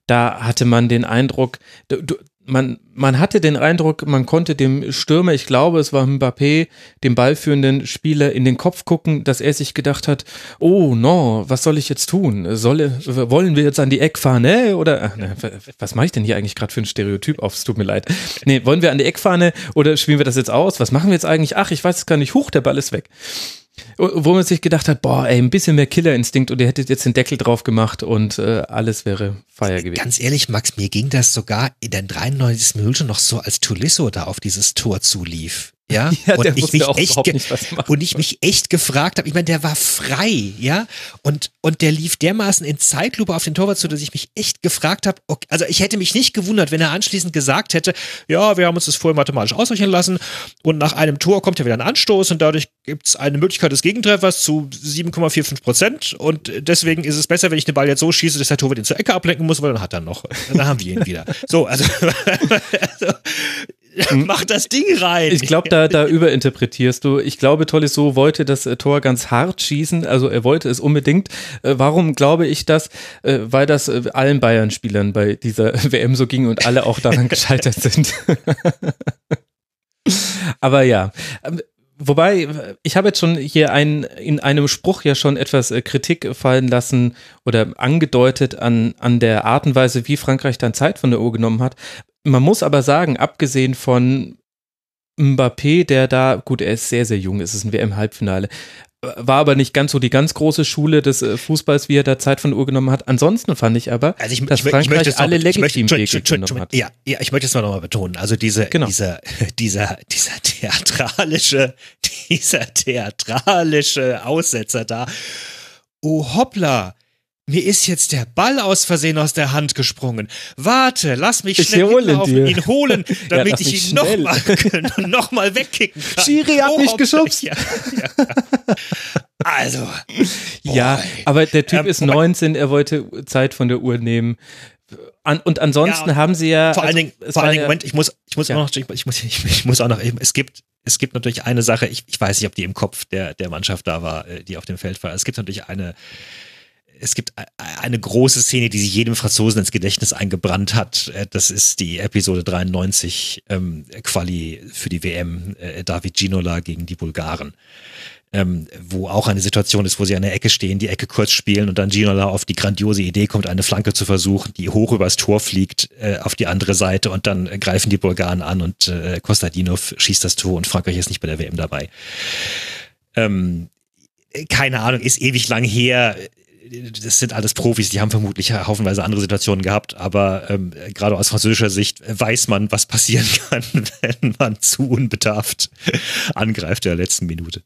Speaker 1: da hatte man den Eindruck, du, man, man hatte den Eindruck, man konnte dem Stürmer, ich glaube, es war Mbappé, dem ballführenden Spieler in den Kopf gucken, dass er sich gedacht hat, oh no, was soll ich jetzt tun? Soll, wollen wir jetzt an die Eckfahne oder ne, was mache ich denn hier eigentlich gerade für ein Stereotyp auf? Es tut mir leid. Nee, wollen wir an die Eckfahne oder spielen wir das jetzt aus? Was machen wir jetzt eigentlich? Ach, ich weiß es gar nicht. Huch, der Ball ist weg wo man sich gedacht hat, boah, ey, ein bisschen mehr Killerinstinkt und ihr hättet jetzt den Deckel drauf gemacht und äh, alles wäre Feier gewesen.
Speaker 2: Ganz ehrlich, Max, mir ging das sogar in der 93. Minute noch so, als Tulisso da auf dieses Tor zulief. Ja, ja und, ich mich echt und ich mich echt gefragt habe, ich meine, der war frei, ja, und, und der lief dermaßen in Zeitlupe auf den Torwart zu, dass ich mich echt gefragt habe, okay, also ich hätte mich nicht gewundert, wenn er anschließend gesagt hätte, ja, wir haben uns das vorher mathematisch ausrechnen lassen und nach einem Tor kommt ja wieder ein Anstoß und dadurch gibt es eine Möglichkeit des Gegentreffers zu 7,45 Prozent und deswegen ist es besser, wenn ich den Ball jetzt so schieße, dass der Torwart ihn zur Ecke ablenken muss, weil dann hat er noch, dann haben wir ihn wieder. So, also, also Mach das Ding rein.
Speaker 1: Ich glaube, da, da überinterpretierst du. Ich glaube, Tolisso wollte das äh, Tor ganz hart schießen. Also er wollte es unbedingt. Äh, warum glaube ich das? Äh, weil das allen Bayern-Spielern bei dieser WM so ging und alle auch daran gescheitert sind. Aber ja, ähm, Wobei, ich habe jetzt schon hier ein, in einem Spruch ja schon etwas Kritik fallen lassen oder angedeutet an, an der Art und Weise, wie Frankreich dann Zeit von der Uhr genommen hat. Man muss aber sagen, abgesehen von Mbappé, der da, gut, er ist sehr, sehr jung, es ist ein WM-Halbfinale, war aber nicht ganz so die ganz große Schule des äh, Fußballs, wie er da Zeit von Uhr genommen hat. Ansonsten fand ich aber,
Speaker 2: also ich,
Speaker 1: dass
Speaker 2: ich,
Speaker 1: Frankreich
Speaker 2: ich
Speaker 1: alle legitim Wege genommen hat.
Speaker 2: Ja, ja, ich möchte es mal nochmal betonen. Also diese, genau. dieser, dieser, dieser theatralische, dieser theatralische Aussetzer da. Oh hoppla, mir ist jetzt der Ball aus Versehen aus der Hand gesprungen. Warte, lass mich schnell hinlaufen, ihn holen, damit ja, ich ihn nochmal noch mal wegkicken kann.
Speaker 1: Schiri hat oh, mich geschubst. Ja, ja.
Speaker 2: Also.
Speaker 1: Boy. Ja, aber der Typ ähm, ist 19, er wollte Zeit von der Uhr nehmen. An, und ansonsten ja, haben sie ja.
Speaker 2: Vor allen also, Dingen, vor allen Dingen, Moment, ich muss, ich muss auch noch, ich muss, ich, ich muss auch noch, es gibt, es gibt natürlich eine Sache, ich, ich weiß nicht, ob die im Kopf der, der Mannschaft da war, äh, die auf dem Feld war. Es gibt natürlich eine, es gibt eine große Szene, die sich jedem Franzosen ins Gedächtnis eingebrannt hat. Äh, das ist die Episode 93 ähm, Quali für die WM äh, David Ginola gegen die Bulgaren. Ähm, wo auch eine Situation ist, wo sie an der Ecke stehen, die Ecke kurz spielen und dann Ginola auf die grandiose Idee kommt, eine Flanke zu versuchen, die hoch übers Tor fliegt äh, auf die andere Seite und dann greifen die Bulgaren an und äh, Kostadinov schießt das Tor und Frankreich ist nicht bei der WM dabei. Ähm, keine Ahnung, ist ewig lang her das sind alles Profis, die haben vermutlich haufenweise andere Situationen gehabt, aber ähm, gerade aus französischer Sicht weiß man, was passieren kann, wenn man zu unbedarft angreift in der letzten Minute.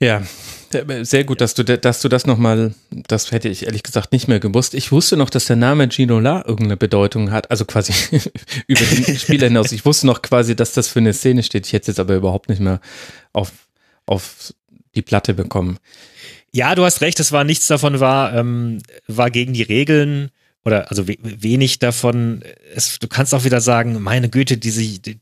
Speaker 1: Ja, sehr gut, dass du, dass du das nochmal, das hätte ich ehrlich gesagt nicht mehr gewusst. Ich wusste noch, dass der Name Gino La irgendeine Bedeutung hat, also quasi über den Spieler hinaus. Ich wusste noch quasi, dass das für eine Szene steht. Ich hätte es jetzt aber überhaupt nicht mehr auf, auf die Platte bekommen.
Speaker 2: Ja, du hast recht, es war nichts davon war, ähm, war gegen die Regeln oder also we wenig davon. Es, du kannst auch wieder sagen, meine Güte, diese, die,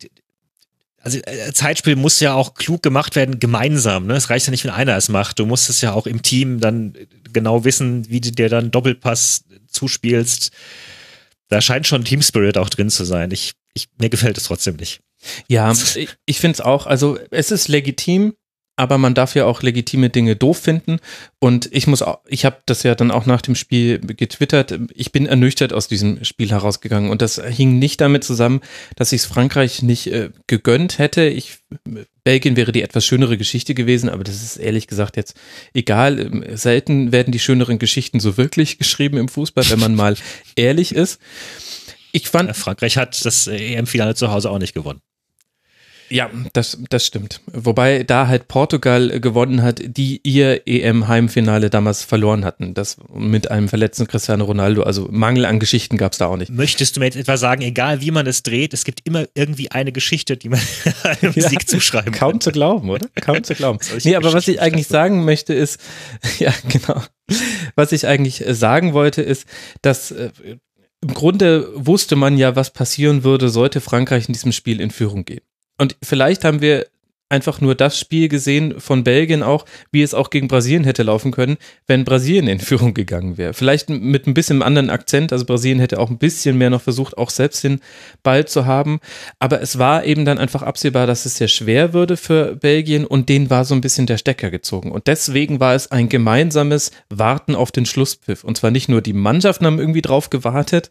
Speaker 2: also äh, Zeitspiel muss ja auch klug gemacht werden, gemeinsam. Ne? Es reicht ja nicht, wenn einer es macht. Du musst es ja auch im Team dann genau wissen, wie du dir dann Doppelpass zuspielst. da scheint schon Team Spirit auch drin zu sein. Ich, ich, mir gefällt es trotzdem nicht.
Speaker 1: Ja, ich, ich finde es auch. Also es ist legitim, aber man darf ja auch legitime Dinge doof finden. Und ich muss auch, ich habe das ja dann auch nach dem Spiel getwittert. Ich bin ernüchtert aus diesem Spiel herausgegangen. Und das hing nicht damit zusammen, dass ich es Frankreich nicht äh, gegönnt hätte. Ich, Belgien wäre die etwas schönere Geschichte gewesen, aber das ist ehrlich gesagt jetzt egal. Ähm, selten werden die schöneren Geschichten so wirklich geschrieben im Fußball, wenn man mal ehrlich ist.
Speaker 2: Ich fand. Frankreich hat das EM-Finale zu Hause auch nicht gewonnen.
Speaker 1: Ja, das, das stimmt. Wobei da halt Portugal gewonnen hat, die ihr EM-Heimfinale damals verloren hatten. Das mit einem verletzten Cristiano Ronaldo. Also Mangel an Geschichten gab es da auch nicht.
Speaker 2: Möchtest du mir jetzt etwa sagen, egal wie man es dreht, es gibt immer irgendwie eine Geschichte, die man einem ja, Sieg zuschreiben
Speaker 1: Kaum kann. zu glauben, oder? Kaum zu glauben. nee, aber was ich eigentlich sagen möchte ist, ja, genau. Was ich eigentlich sagen wollte ist, dass äh, im Grunde wusste man ja, was passieren würde, sollte Frankreich in diesem Spiel in Führung gehen. Und vielleicht haben wir einfach nur das Spiel gesehen von Belgien auch, wie es auch gegen Brasilien hätte laufen können, wenn Brasilien in Führung gegangen wäre. Vielleicht mit ein bisschen anderen Akzent, also Brasilien hätte auch ein bisschen mehr noch versucht, auch selbst den Ball zu haben. Aber es war eben dann einfach absehbar, dass es sehr schwer würde für Belgien und denen war so ein bisschen der Stecker gezogen. Und deswegen war es ein gemeinsames Warten auf den Schlusspfiff. Und zwar nicht nur die Mannschaften haben irgendwie drauf gewartet,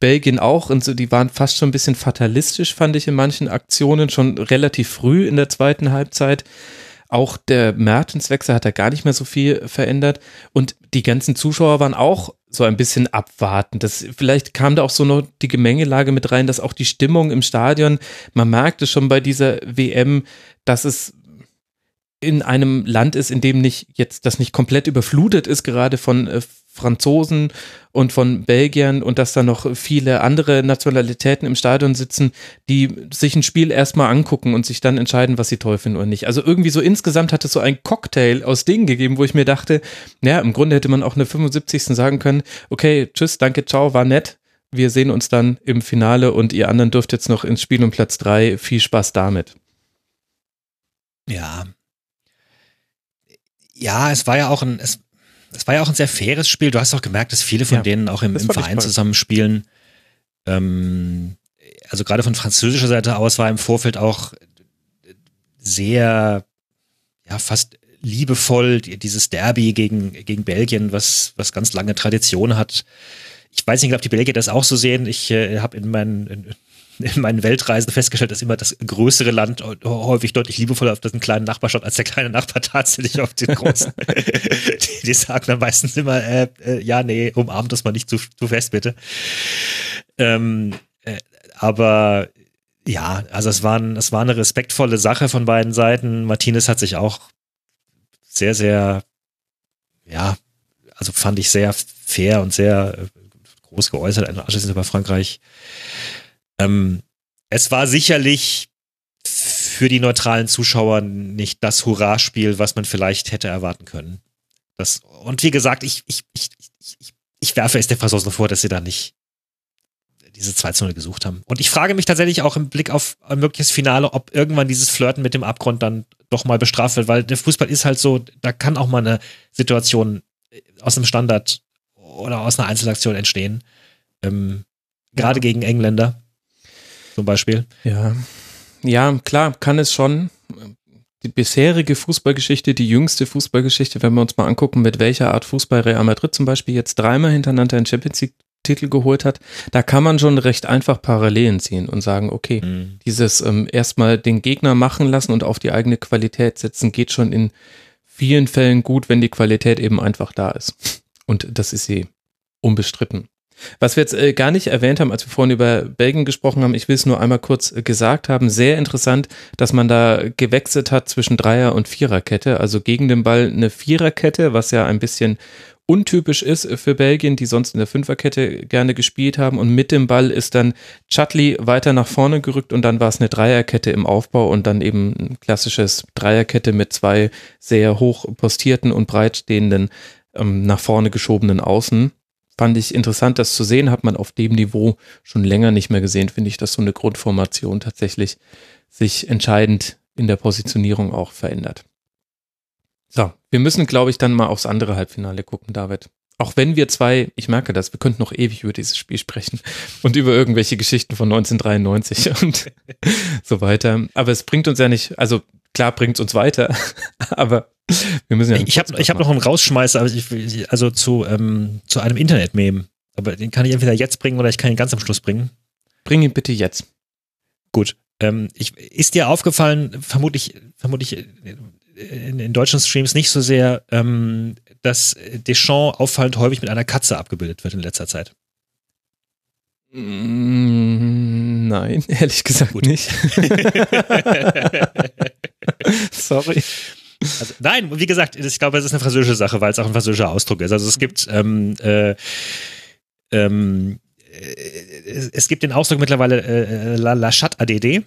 Speaker 1: Belgien auch. Und so, die waren fast schon ein bisschen fatalistisch, fand ich in manchen Aktionen, schon relativ früh in der zweiten zweiten Halbzeit. Auch der Mertenswechsel hat da gar nicht mehr so viel verändert. Und die ganzen Zuschauer waren auch so ein bisschen abwartend. Das, vielleicht kam da auch so noch die Gemengelage mit rein, dass auch die Stimmung im Stadion, man merkte schon bei dieser WM, dass es in einem Land ist, in dem nicht jetzt das nicht komplett überflutet ist, gerade von äh, Franzosen und von Belgiern und dass da noch viele andere Nationalitäten im Stadion sitzen, die sich ein Spiel erstmal angucken und sich dann entscheiden, was sie toll finden oder nicht. Also irgendwie so insgesamt hat es so ein Cocktail aus Dingen gegeben, wo ich mir dachte, ja, im Grunde hätte man auch eine 75. sagen können, okay, tschüss, danke, ciao, war nett. Wir sehen uns dann im Finale und ihr anderen dürft jetzt noch ins Spiel um Platz drei. Viel Spaß damit.
Speaker 2: Ja. Ja, es war ja auch ein, es, es war ja auch ein sehr faires Spiel. Du hast auch gemerkt, dass viele von ja, denen auch im, im Verein zusammenspielen. Ähm, also gerade von französischer Seite aus war im Vorfeld auch sehr, ja, fast liebevoll dieses Derby gegen, gegen Belgien, was, was ganz lange Tradition hat. Ich weiß nicht, ob die Belgier das auch so sehen. Ich äh, habe in meinen in, in meinen Weltreisen festgestellt, dass immer das größere Land häufig deutlich liebevoller auf diesen kleinen Nachbar schaut, als der kleine Nachbar tatsächlich auf den großen. die, die, sagen dann meistens immer, äh, äh, ja, nee, umarmt das mal nicht zu, zu fest, bitte. Ähm, äh, aber ja, also es war, ein, es war eine respektvolle Sache von beiden Seiten. Martinez hat sich auch sehr, sehr, ja, also fand ich sehr fair und sehr äh, groß geäußert, anschließend über Frankreich ähm, es war sicherlich für die neutralen Zuschauer nicht das Hurraspiel, was man vielleicht hätte erwarten können. Das, und wie gesagt, ich, ich, ich, ich, ich werfe es der Franzosen vor, dass sie da nicht diese 2-0 gesucht haben. Und ich frage mich tatsächlich auch im Blick auf ein mögliches Finale, ob irgendwann dieses Flirten mit dem Abgrund dann doch mal bestraft wird, weil der Fußball ist halt so, da kann auch mal eine Situation aus einem Standard oder aus einer Einzelaktion entstehen. Ähm, Gerade gegen Engländer zum Beispiel.
Speaker 1: Ja, ja, klar, kann es schon. Die bisherige Fußballgeschichte, die jüngste Fußballgeschichte, wenn wir uns mal angucken, mit welcher Art Fußball Real Madrid zum Beispiel jetzt dreimal hintereinander einen Champions League Titel geholt hat, da kann man schon recht einfach Parallelen ziehen und sagen, okay, mhm. dieses ähm, erstmal den Gegner machen lassen und auf die eigene Qualität setzen, geht schon in vielen Fällen gut, wenn die Qualität eben einfach da ist. Und das ist sie unbestritten. Was wir jetzt äh, gar nicht erwähnt haben, als wir vorhin über Belgien gesprochen haben, ich will es nur einmal kurz äh, gesagt haben, sehr interessant, dass man da gewechselt hat zwischen Dreier- und Viererkette, also gegen den Ball eine Viererkette, was ja ein bisschen untypisch ist für Belgien, die sonst in der Fünferkette gerne gespielt haben. Und mit dem Ball ist dann Chatli weiter nach vorne gerückt und dann war es eine Dreierkette im Aufbau und dann eben ein klassisches Dreierkette mit zwei sehr hoch postierten und breitstehenden ähm, nach vorne geschobenen Außen fand ich interessant, das zu sehen, hat man auf dem Niveau schon länger nicht mehr gesehen, finde ich, dass so eine Grundformation tatsächlich sich entscheidend in der Positionierung auch verändert. So, wir müssen, glaube ich, dann mal aufs andere Halbfinale gucken, David. Auch wenn wir zwei, ich merke das, wir könnten noch ewig über dieses Spiel sprechen und über irgendwelche Geschichten von 1993 und so weiter. Aber es bringt uns ja nicht, also klar bringt es uns weiter, aber wir müssen ja.
Speaker 2: Ich habe ich hab noch einen Rausschmeißer, also zu, ähm, zu einem Internet-Meme. Aber den kann ich entweder jetzt bringen oder ich kann ihn ganz am Schluss bringen.
Speaker 1: Bring ihn bitte jetzt.
Speaker 2: Gut. Ähm, ich, ist dir aufgefallen, vermutlich, vermutlich in, in deutschen Streams nicht so sehr, ähm, dass Deschamps auffallend häufig mit einer Katze abgebildet wird in letzter Zeit?
Speaker 1: Mm, nein, ehrlich gesagt Gut. nicht. Sorry.
Speaker 2: Also, nein, wie gesagt, ich glaube, es ist eine französische Sache, weil es auch ein französischer Ausdruck ist. Also es gibt ähm, äh, ähm, äh, es gibt den Ausdruck mittlerweile äh, La, La Chat ADD,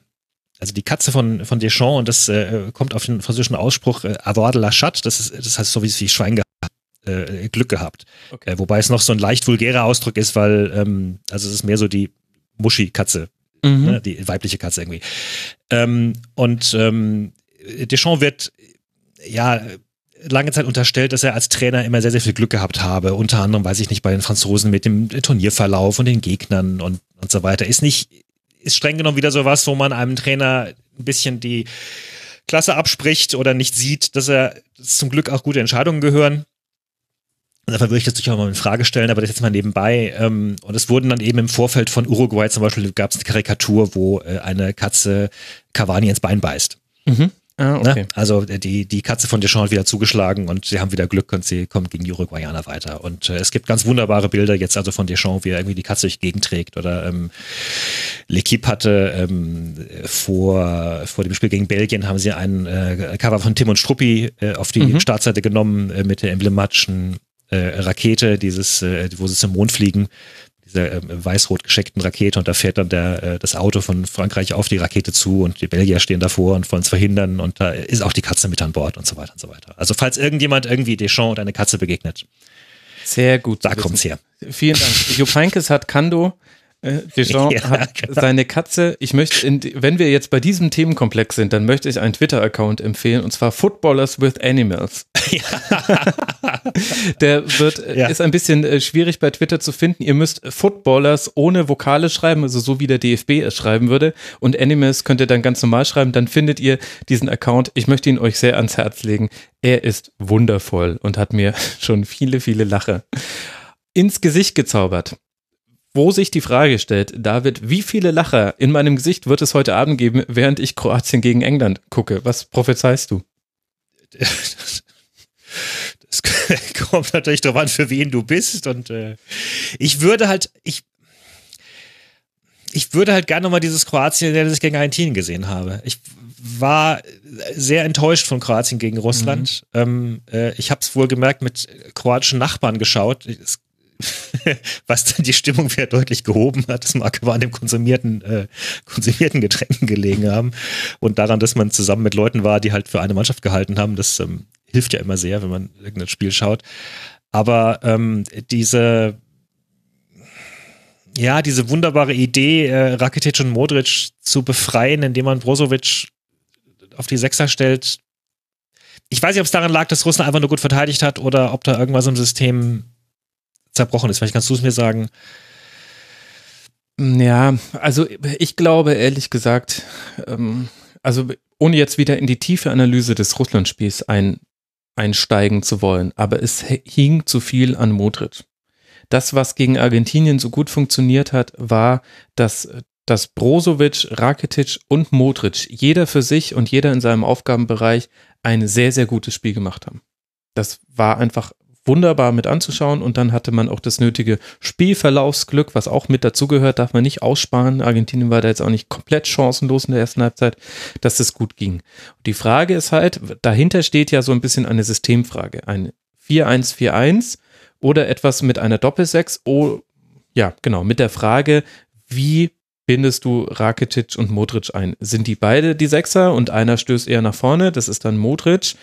Speaker 2: also die Katze von, von Deschamps und das äh, kommt auf den französischen Ausspruch äh, avoir de la chatte, das, ist, das heißt so wie Schwein gehabt. Äh, Glück gehabt. Okay. Äh, wobei es noch so ein leicht vulgärer Ausdruck ist, weil, ähm, also es ist mehr so die Muschi-Katze, mhm. ne, die weibliche Katze irgendwie. Ähm, und ähm, Deschamps wird ja lange Zeit unterstellt, dass er als Trainer immer sehr, sehr viel Glück gehabt habe. Unter anderem, weiß ich nicht, bei den Franzosen mit dem Turnierverlauf und den Gegnern und, und so weiter. Ist nicht, ist streng genommen wieder sowas, wo man einem Trainer ein bisschen die Klasse abspricht oder nicht sieht, dass er dass zum Glück auch gute Entscheidungen gehören. Dafür würde ich das durchaus mal in Frage stellen, aber das jetzt mal nebenbei. Ähm, und es wurden dann eben im Vorfeld von Uruguay zum Beispiel gab es eine Karikatur, wo äh, eine Katze Cavani ins Bein beißt. Mhm. Ah, ne? okay. ne? Also die, die Katze von Deschamps hat wieder zugeschlagen und sie haben wieder Glück und sie kommt gegen die Uruguayaner weiter. Und äh, es gibt ganz wunderbare Bilder jetzt also von Deschamps, wie er irgendwie die Katze durch die Gegend trägt. Oder ähm, L'Equipe hatte ähm, vor, vor dem Spiel gegen Belgien haben sie ein äh, Cover von Tim und Struppi äh, auf die mhm. Startseite genommen äh, mit der emblematischen äh, Rakete, dieses, äh, wo sie zum Mond fliegen dieser äh, weiß-rot gescheckten Rakete und da fährt dann der, äh, das Auto von Frankreich auf die Rakete zu und die Belgier stehen davor und wollen es verhindern und da ist auch die Katze mit an Bord und so weiter und so weiter. Also falls irgendjemand irgendwie Deschamps und eine Katze begegnet.
Speaker 1: Sehr gut.
Speaker 2: Da kommt's her.
Speaker 1: Vielen Dank. Jupp Heynckes hat Kando äh, Deschamps ja, hat genau. seine Katze, ich möchte, in, wenn wir jetzt bei diesem Themenkomplex sind, dann möchte ich einen Twitter-Account empfehlen und zwar Footballers with Animals. Ja. Der wird, äh, ja. ist ein bisschen äh, schwierig bei Twitter zu finden. Ihr müsst Footballers ohne Vokale schreiben, also so wie der DFB es schreiben würde und Animals könnt ihr dann ganz normal schreiben, dann findet ihr diesen Account. Ich möchte ihn euch sehr ans Herz legen. Er ist wundervoll und hat mir schon viele, viele Lache ins Gesicht gezaubert wo sich die Frage stellt, David, wie viele Lacher in meinem Gesicht wird es heute Abend geben, während ich Kroatien gegen England gucke? Was prophezeist du?
Speaker 2: Das kommt natürlich darauf an, für wen du bist. Und äh, ich würde halt, ich, ich würde halt gerne nochmal dieses Kroatien, das ich gegen Argentinien gesehen habe. Ich war sehr enttäuscht von Kroatien gegen Russland. Mhm. Ähm, äh, ich habe es wohl gemerkt mit kroatischen Nachbarn geschaut. Es was dann die Stimmung wieder deutlich gehoben hat. Das mag aber an dem konsumierten, äh, konsumierten Getränken gelegen haben und daran, dass man zusammen mit Leuten war, die halt für eine Mannschaft gehalten haben. Das ähm, hilft ja immer sehr, wenn man irgendein Spiel schaut. Aber ähm, diese, ja, diese wunderbare Idee, äh, Rakitic und Modric zu befreien, indem man Brozovic auf die Sechser stellt. Ich weiß nicht, ob es daran lag, dass Russland einfach nur gut verteidigt hat oder ob da irgendwas im System zerbrochen ist. Vielleicht kannst du es mir sagen.
Speaker 1: Ja, also ich glaube ehrlich gesagt, ähm, also ohne jetzt wieder in die tiefe Analyse des Russlandspiels ein, einsteigen zu wollen, aber es hing zu viel an Modric. Das, was gegen Argentinien so gut funktioniert hat, war, dass, dass Brozovic, Rakitic und Modric, jeder für sich und jeder in seinem Aufgabenbereich, ein sehr, sehr gutes Spiel gemacht haben. Das war einfach wunderbar mit anzuschauen und dann hatte man auch das nötige Spielverlaufsglück, was auch mit dazugehört, darf man nicht aussparen. Argentinien war da jetzt auch nicht komplett chancenlos in der ersten Halbzeit, dass es gut ging. Die Frage ist halt, dahinter steht ja so ein bisschen eine Systemfrage, ein 4-1-4-1 oder etwas mit einer Doppelsechs, oh, ja, genau, mit der Frage, wie bindest du Rakitic und Modric ein? Sind die beide die Sechser und einer stößt eher nach vorne, das ist dann Modric?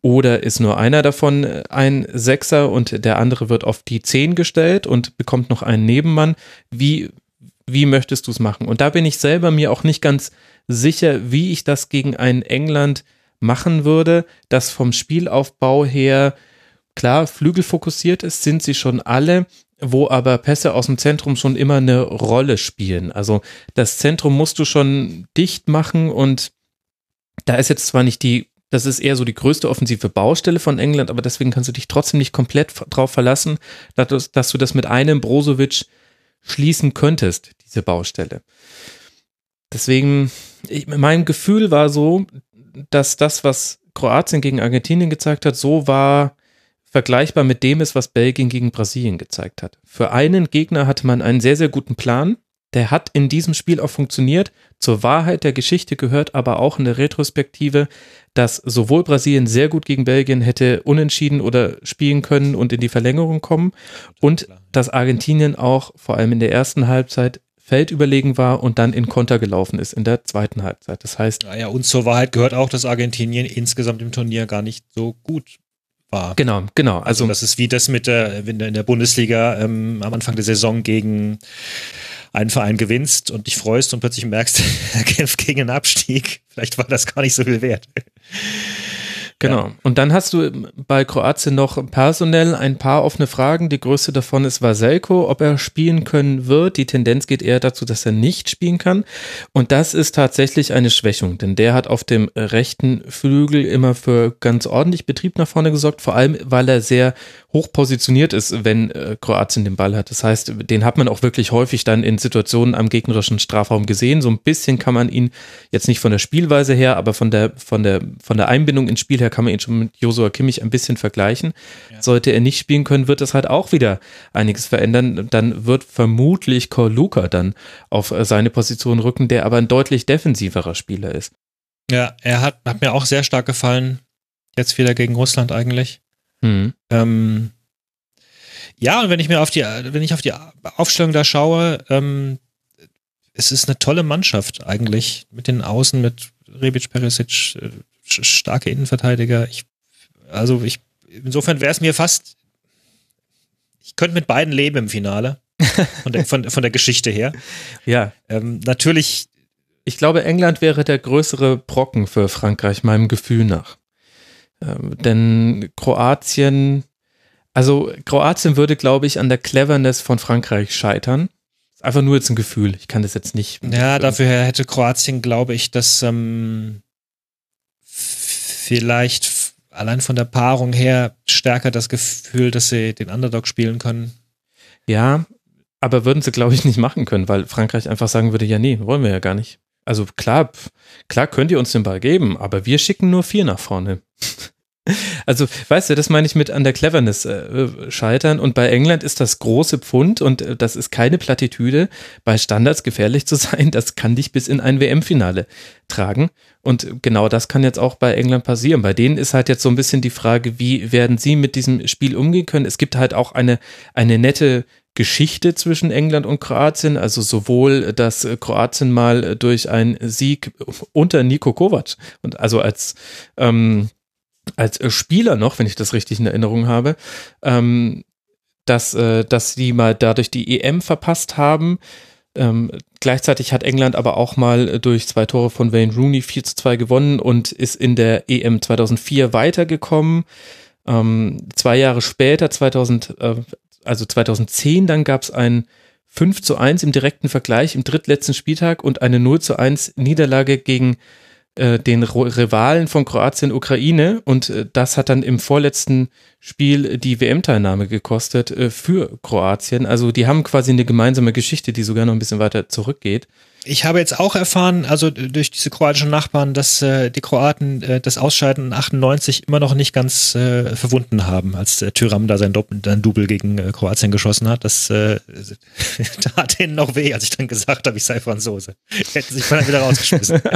Speaker 1: Oder ist nur einer davon äh, ein Sechser und der andere wird auf die Zehn gestellt und bekommt noch einen Nebenmann? Wie, wie möchtest du es machen? Und da bin ich selber mir auch nicht ganz sicher, wie ich das gegen ein England machen würde, das vom Spielaufbau her klar Flügel fokussiert ist, sind sie schon alle, wo aber Pässe aus dem Zentrum schon immer eine Rolle spielen. Also das Zentrum musst du schon dicht machen und da ist jetzt zwar nicht die, das ist eher so die größte offensive Baustelle von England, aber deswegen kannst du dich trotzdem nicht komplett drauf verlassen, dass, dass du das mit einem Brozovic schließen könntest, diese Baustelle. Deswegen, ich, mein Gefühl war so, dass das, was Kroatien gegen Argentinien gezeigt hat, so war vergleichbar mit dem ist, was Belgien gegen Brasilien gezeigt hat. Für einen Gegner hatte man einen sehr, sehr guten Plan. Der hat in diesem Spiel auch funktioniert. Zur Wahrheit der Geschichte gehört aber auch in der Retrospektive, dass sowohl Brasilien sehr gut gegen Belgien hätte unentschieden oder spielen können und in die Verlängerung kommen und dass Argentinien auch vor allem in der ersten Halbzeit feldüberlegen war und dann in Konter gelaufen ist in der zweiten Halbzeit. Das heißt.
Speaker 2: Naja, und zur Wahrheit gehört auch, dass Argentinien insgesamt im Turnier gar nicht so gut war.
Speaker 1: Genau, genau.
Speaker 2: Also, also das ist wie das mit der, wenn du in der Bundesliga ähm, am Anfang der Saison gegen einen Verein gewinnst und dich freust und plötzlich merkst, er kämpft gegen einen Abstieg. Vielleicht war das gar nicht so viel wert.
Speaker 1: Genau. Ja. Und dann hast du bei Kroatien noch personell ein paar offene Fragen. Die größte davon ist Vaselko, ob er spielen können wird. Die Tendenz geht eher dazu, dass er nicht spielen kann. Und das ist tatsächlich eine Schwächung, denn der hat auf dem rechten Flügel immer für ganz ordentlich Betrieb nach vorne gesorgt, vor allem weil er sehr hoch positioniert ist, wenn äh, Kroatien den Ball hat. Das heißt, den hat man auch wirklich häufig dann in Situationen am gegnerischen Strafraum gesehen. So ein bisschen kann man ihn jetzt nicht von der Spielweise her, aber von der, von der, von der Einbindung ins Spiel her kann man ihn schon mit Josua Kimmich ein bisschen vergleichen. Ja. Sollte er nicht spielen können, wird das halt auch wieder einiges verändern. Dann wird vermutlich Cor Luca dann auf äh, seine Position rücken, der aber ein deutlich defensiverer Spieler ist.
Speaker 2: Ja, er hat, hat mir auch sehr stark gefallen. Jetzt wieder gegen Russland eigentlich. Mhm. Ähm, ja, und wenn ich mir auf die, wenn ich auf die Aufstellung da schaue, ähm, es ist eine tolle Mannschaft eigentlich mit den Außen, mit Rebic, Perisic, äh, starke Innenverteidiger. Ich, also ich, insofern wäre es mir fast, ich könnte mit beiden leben im Finale. Von der, von, von der Geschichte her.
Speaker 1: Ja.
Speaker 2: Ähm, natürlich.
Speaker 1: Ich glaube, England wäre der größere Brocken für Frankreich, meinem Gefühl nach. Ähm, denn Kroatien, also Kroatien würde, glaube ich, an der Cleverness von Frankreich scheitern. Einfach nur jetzt ein Gefühl. Ich kann das jetzt nicht.
Speaker 2: Ja, dafür hätte Kroatien, glaube ich, das ähm, vielleicht allein von der Paarung her stärker das Gefühl, dass sie den Underdog spielen können.
Speaker 1: Ja, aber würden sie, glaube ich, nicht machen können, weil Frankreich einfach sagen würde, ja, nee, wollen wir ja gar nicht. Also klar, klar könnt ihr uns den Ball geben, aber wir schicken nur vier nach vorne. Also, weißt du, das meine ich mit an der Cleverness äh, scheitern. Und bei England ist das große Pfund und äh, das ist keine Plattitüde, bei Standards gefährlich zu sein. Das kann dich bis in ein WM-Finale tragen. Und genau das kann jetzt auch bei England passieren. Bei denen ist halt jetzt so ein bisschen die Frage, wie werden sie mit diesem Spiel umgehen können. Es gibt halt auch eine, eine nette Geschichte zwischen England und Kroatien. Also sowohl, dass Kroatien mal durch einen Sieg unter Niko Kovac und also als ähm, als Spieler noch, wenn ich das richtig in Erinnerung habe, ähm, dass, äh, dass die mal dadurch die EM verpasst haben. Ähm, gleichzeitig hat England aber auch mal durch zwei Tore von Wayne Rooney 4 zu 2 gewonnen und ist in der EM 2004 weitergekommen. Ähm, zwei Jahre später, 2000, äh, also 2010, dann gab es ein 5 zu 1 im direkten Vergleich im drittletzten Spieltag und eine 0 zu 1 Niederlage gegen äh, den Rivalen von Kroatien Ukraine und äh, das hat dann im vorletzten Spiel die WM-Teilnahme gekostet äh, für Kroatien. Also die haben quasi eine gemeinsame Geschichte, die sogar noch ein bisschen weiter zurückgeht.
Speaker 2: Ich habe jetzt auch erfahren, also durch diese kroatischen Nachbarn, dass äh, die Kroaten äh, das Ausscheiden 98 immer noch nicht ganz äh, verwunden haben, als äh, Tyram da sein, sein Double gegen äh, Kroatien geschossen hat. Das äh, tat ihnen noch weh, als ich dann gesagt habe, ich sei Franzose. Hätten sich mal wieder rausgeschmissen.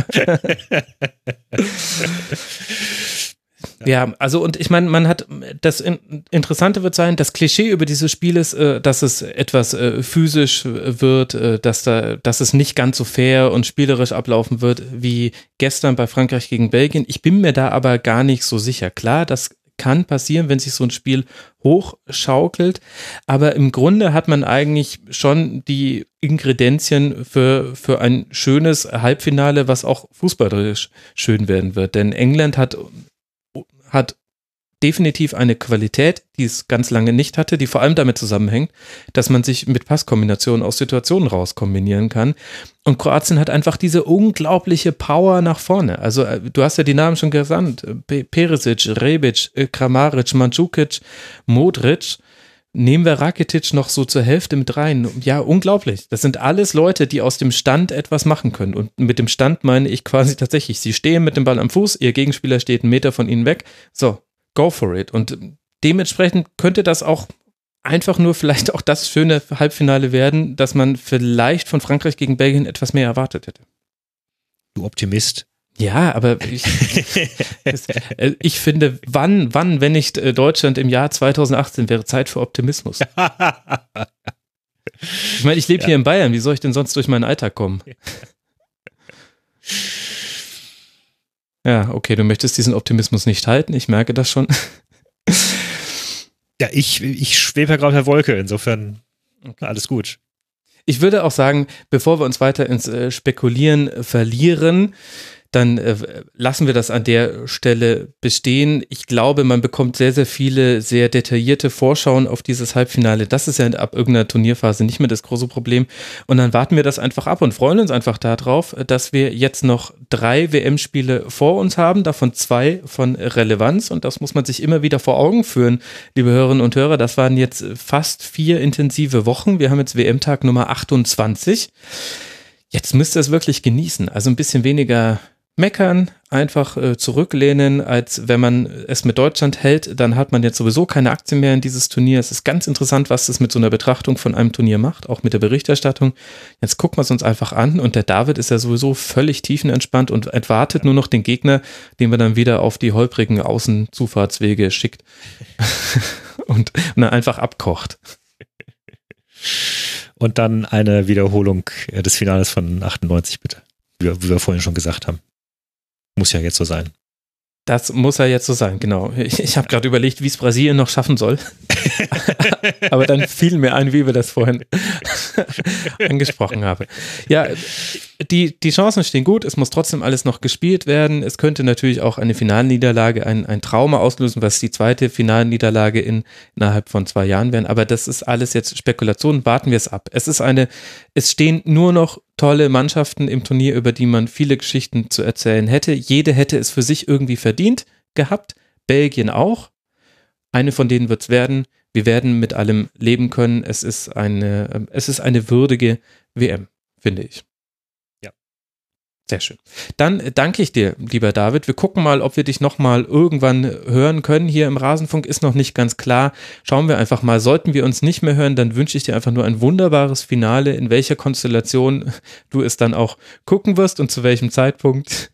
Speaker 1: Ja, also und ich meine, man hat das Interessante wird sein, das Klischee über dieses Spiel ist, äh, dass es etwas äh, physisch wird, äh, dass da, dass es nicht ganz so fair und spielerisch ablaufen wird wie gestern bei Frankreich gegen Belgien. Ich bin mir da aber gar nicht so sicher. Klar, das kann passieren, wenn sich so ein Spiel hochschaukelt. Aber im Grunde hat man eigentlich schon die Ingredienzien für, für ein schönes Halbfinale, was auch fußballerisch schön werden wird. Denn England hat hat definitiv eine Qualität, die es ganz lange nicht hatte, die vor allem damit zusammenhängt, dass man sich mit Passkombinationen aus Situationen rauskombinieren kann. Und Kroatien hat einfach diese unglaubliche Power nach vorne. Also äh, du hast ja die Namen schon gesandt. Perisic, Rebic, Kramaric, Mandzukic, Modric nehmen wir Rakitic noch so zur Hälfte mit rein. Ja, unglaublich. Das sind alles Leute, die aus dem Stand etwas machen können. Und mit dem Stand meine ich quasi tatsächlich, sie stehen mit dem Ball am Fuß, ihr Gegenspieler steht einen Meter von ihnen weg. So, go for it. Und dementsprechend könnte das auch einfach nur vielleicht auch das schöne Halbfinale werden, dass man vielleicht von Frankreich gegen Belgien etwas mehr erwartet hätte.
Speaker 2: Du Optimist.
Speaker 1: Ja, aber ich, äh, ich finde, wann, wann, wenn nicht äh, Deutschland im Jahr 2018 wäre Zeit für Optimismus. Ich meine, ich lebe ja. hier in Bayern, wie soll ich denn sonst durch meinen Alltag kommen? Ja, okay, du möchtest diesen Optimismus nicht halten, ich merke das schon.
Speaker 2: Ja, ich, ich schwebe ja gerade der Wolke, insofern alles gut.
Speaker 1: Ich würde auch sagen, bevor wir uns weiter ins äh, Spekulieren verlieren, dann äh, lassen wir das an der Stelle bestehen. Ich glaube, man bekommt sehr, sehr viele sehr detaillierte Vorschauen auf dieses Halbfinale. Das ist ja ab irgendeiner Turnierphase nicht mehr das große Problem. Und dann warten wir das einfach ab und freuen uns einfach darauf, dass wir jetzt noch drei WM-Spiele vor uns haben, davon zwei von Relevanz. Und das muss man sich immer wieder vor Augen führen, liebe Hörerinnen und Hörer. Das waren jetzt fast vier intensive Wochen. Wir haben jetzt WM-Tag Nummer 28. Jetzt müsst ihr es wirklich genießen. Also ein bisschen weniger meckern, einfach äh, zurücklehnen, als wenn man es mit Deutschland hält, dann hat man jetzt sowieso keine Aktien mehr in dieses Turnier. Es ist ganz interessant, was das mit so einer Betrachtung von einem Turnier macht, auch mit der Berichterstattung. Jetzt gucken wir es uns einfach an und der David ist ja sowieso völlig tiefenentspannt und erwartet nur noch den Gegner, den wir dann wieder auf die holprigen Außenzufahrtswege schickt und, und dann einfach abkocht.
Speaker 2: Und dann eine Wiederholung äh, des Finales von 98, bitte. Wie wir vorhin schon gesagt haben. Muss ja jetzt so sein.
Speaker 1: Das muss ja jetzt so sein, genau. Ich, ich habe gerade überlegt, wie es Brasilien noch schaffen soll. Aber dann fiel mir ein, wie wir das vorhin angesprochen haben. Ja, die, die Chancen stehen gut. Es muss trotzdem alles noch gespielt werden. Es könnte natürlich auch eine Finalniederlage, ein, ein Trauma auslösen, was die zweite Finalniederlage in, innerhalb von zwei Jahren wären. Aber das ist alles jetzt Spekulation. Warten wir es ab. Es ist eine, es stehen nur noch tolle Mannschaften im Turnier, über die man viele Geschichten zu erzählen hätte. Jede hätte es für sich irgendwie verdient gehabt. Belgien auch. Eine von denen wird es werden. Wir werden mit allem leben können. Es ist eine, es ist eine würdige WM, finde ich. Sehr schön. Dann danke ich dir, lieber David. Wir gucken mal, ob wir dich nochmal irgendwann hören können. Hier im Rasenfunk ist noch nicht ganz klar. Schauen wir einfach mal. Sollten wir uns nicht mehr hören, dann wünsche ich dir einfach nur ein wunderbares Finale, in welcher Konstellation du es dann auch gucken wirst und zu welchem Zeitpunkt.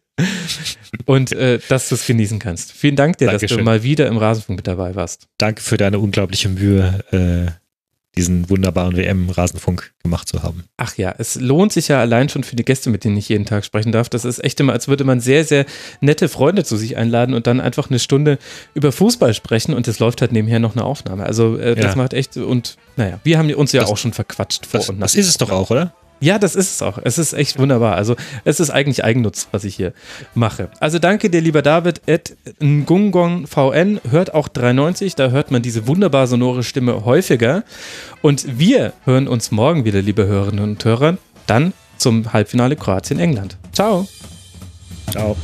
Speaker 1: Und äh, dass du es genießen kannst. Vielen Dank dir, Dankeschön. dass du mal wieder im Rasenfunk mit dabei warst.
Speaker 2: Danke für deine unglaubliche Mühe. Äh diesen wunderbaren WM-Rasenfunk gemacht zu haben.
Speaker 1: Ach ja, es lohnt sich ja allein schon für die Gäste, mit denen ich jeden Tag sprechen darf. Das ist echt immer, als würde man sehr, sehr nette Freunde zu sich einladen und dann einfach eine Stunde über Fußball sprechen und es läuft halt nebenher noch eine Aufnahme. Also äh, das ja. macht echt und naja, wir haben uns ja das, auch schon verquatscht
Speaker 2: vor das, und nach. Das ist es doch auch, oder?
Speaker 1: Ja, das ist es auch. Es ist echt wunderbar. Also es ist eigentlich Eigennutz, was ich hier mache. Also danke dir, lieber David. Ngungong VN hört auch 93. Da hört man diese wunderbar sonore Stimme häufiger. Und wir hören uns morgen wieder, liebe Hörerinnen und Hörer, dann zum Halbfinale Kroatien-England. Ciao.
Speaker 2: Ciao.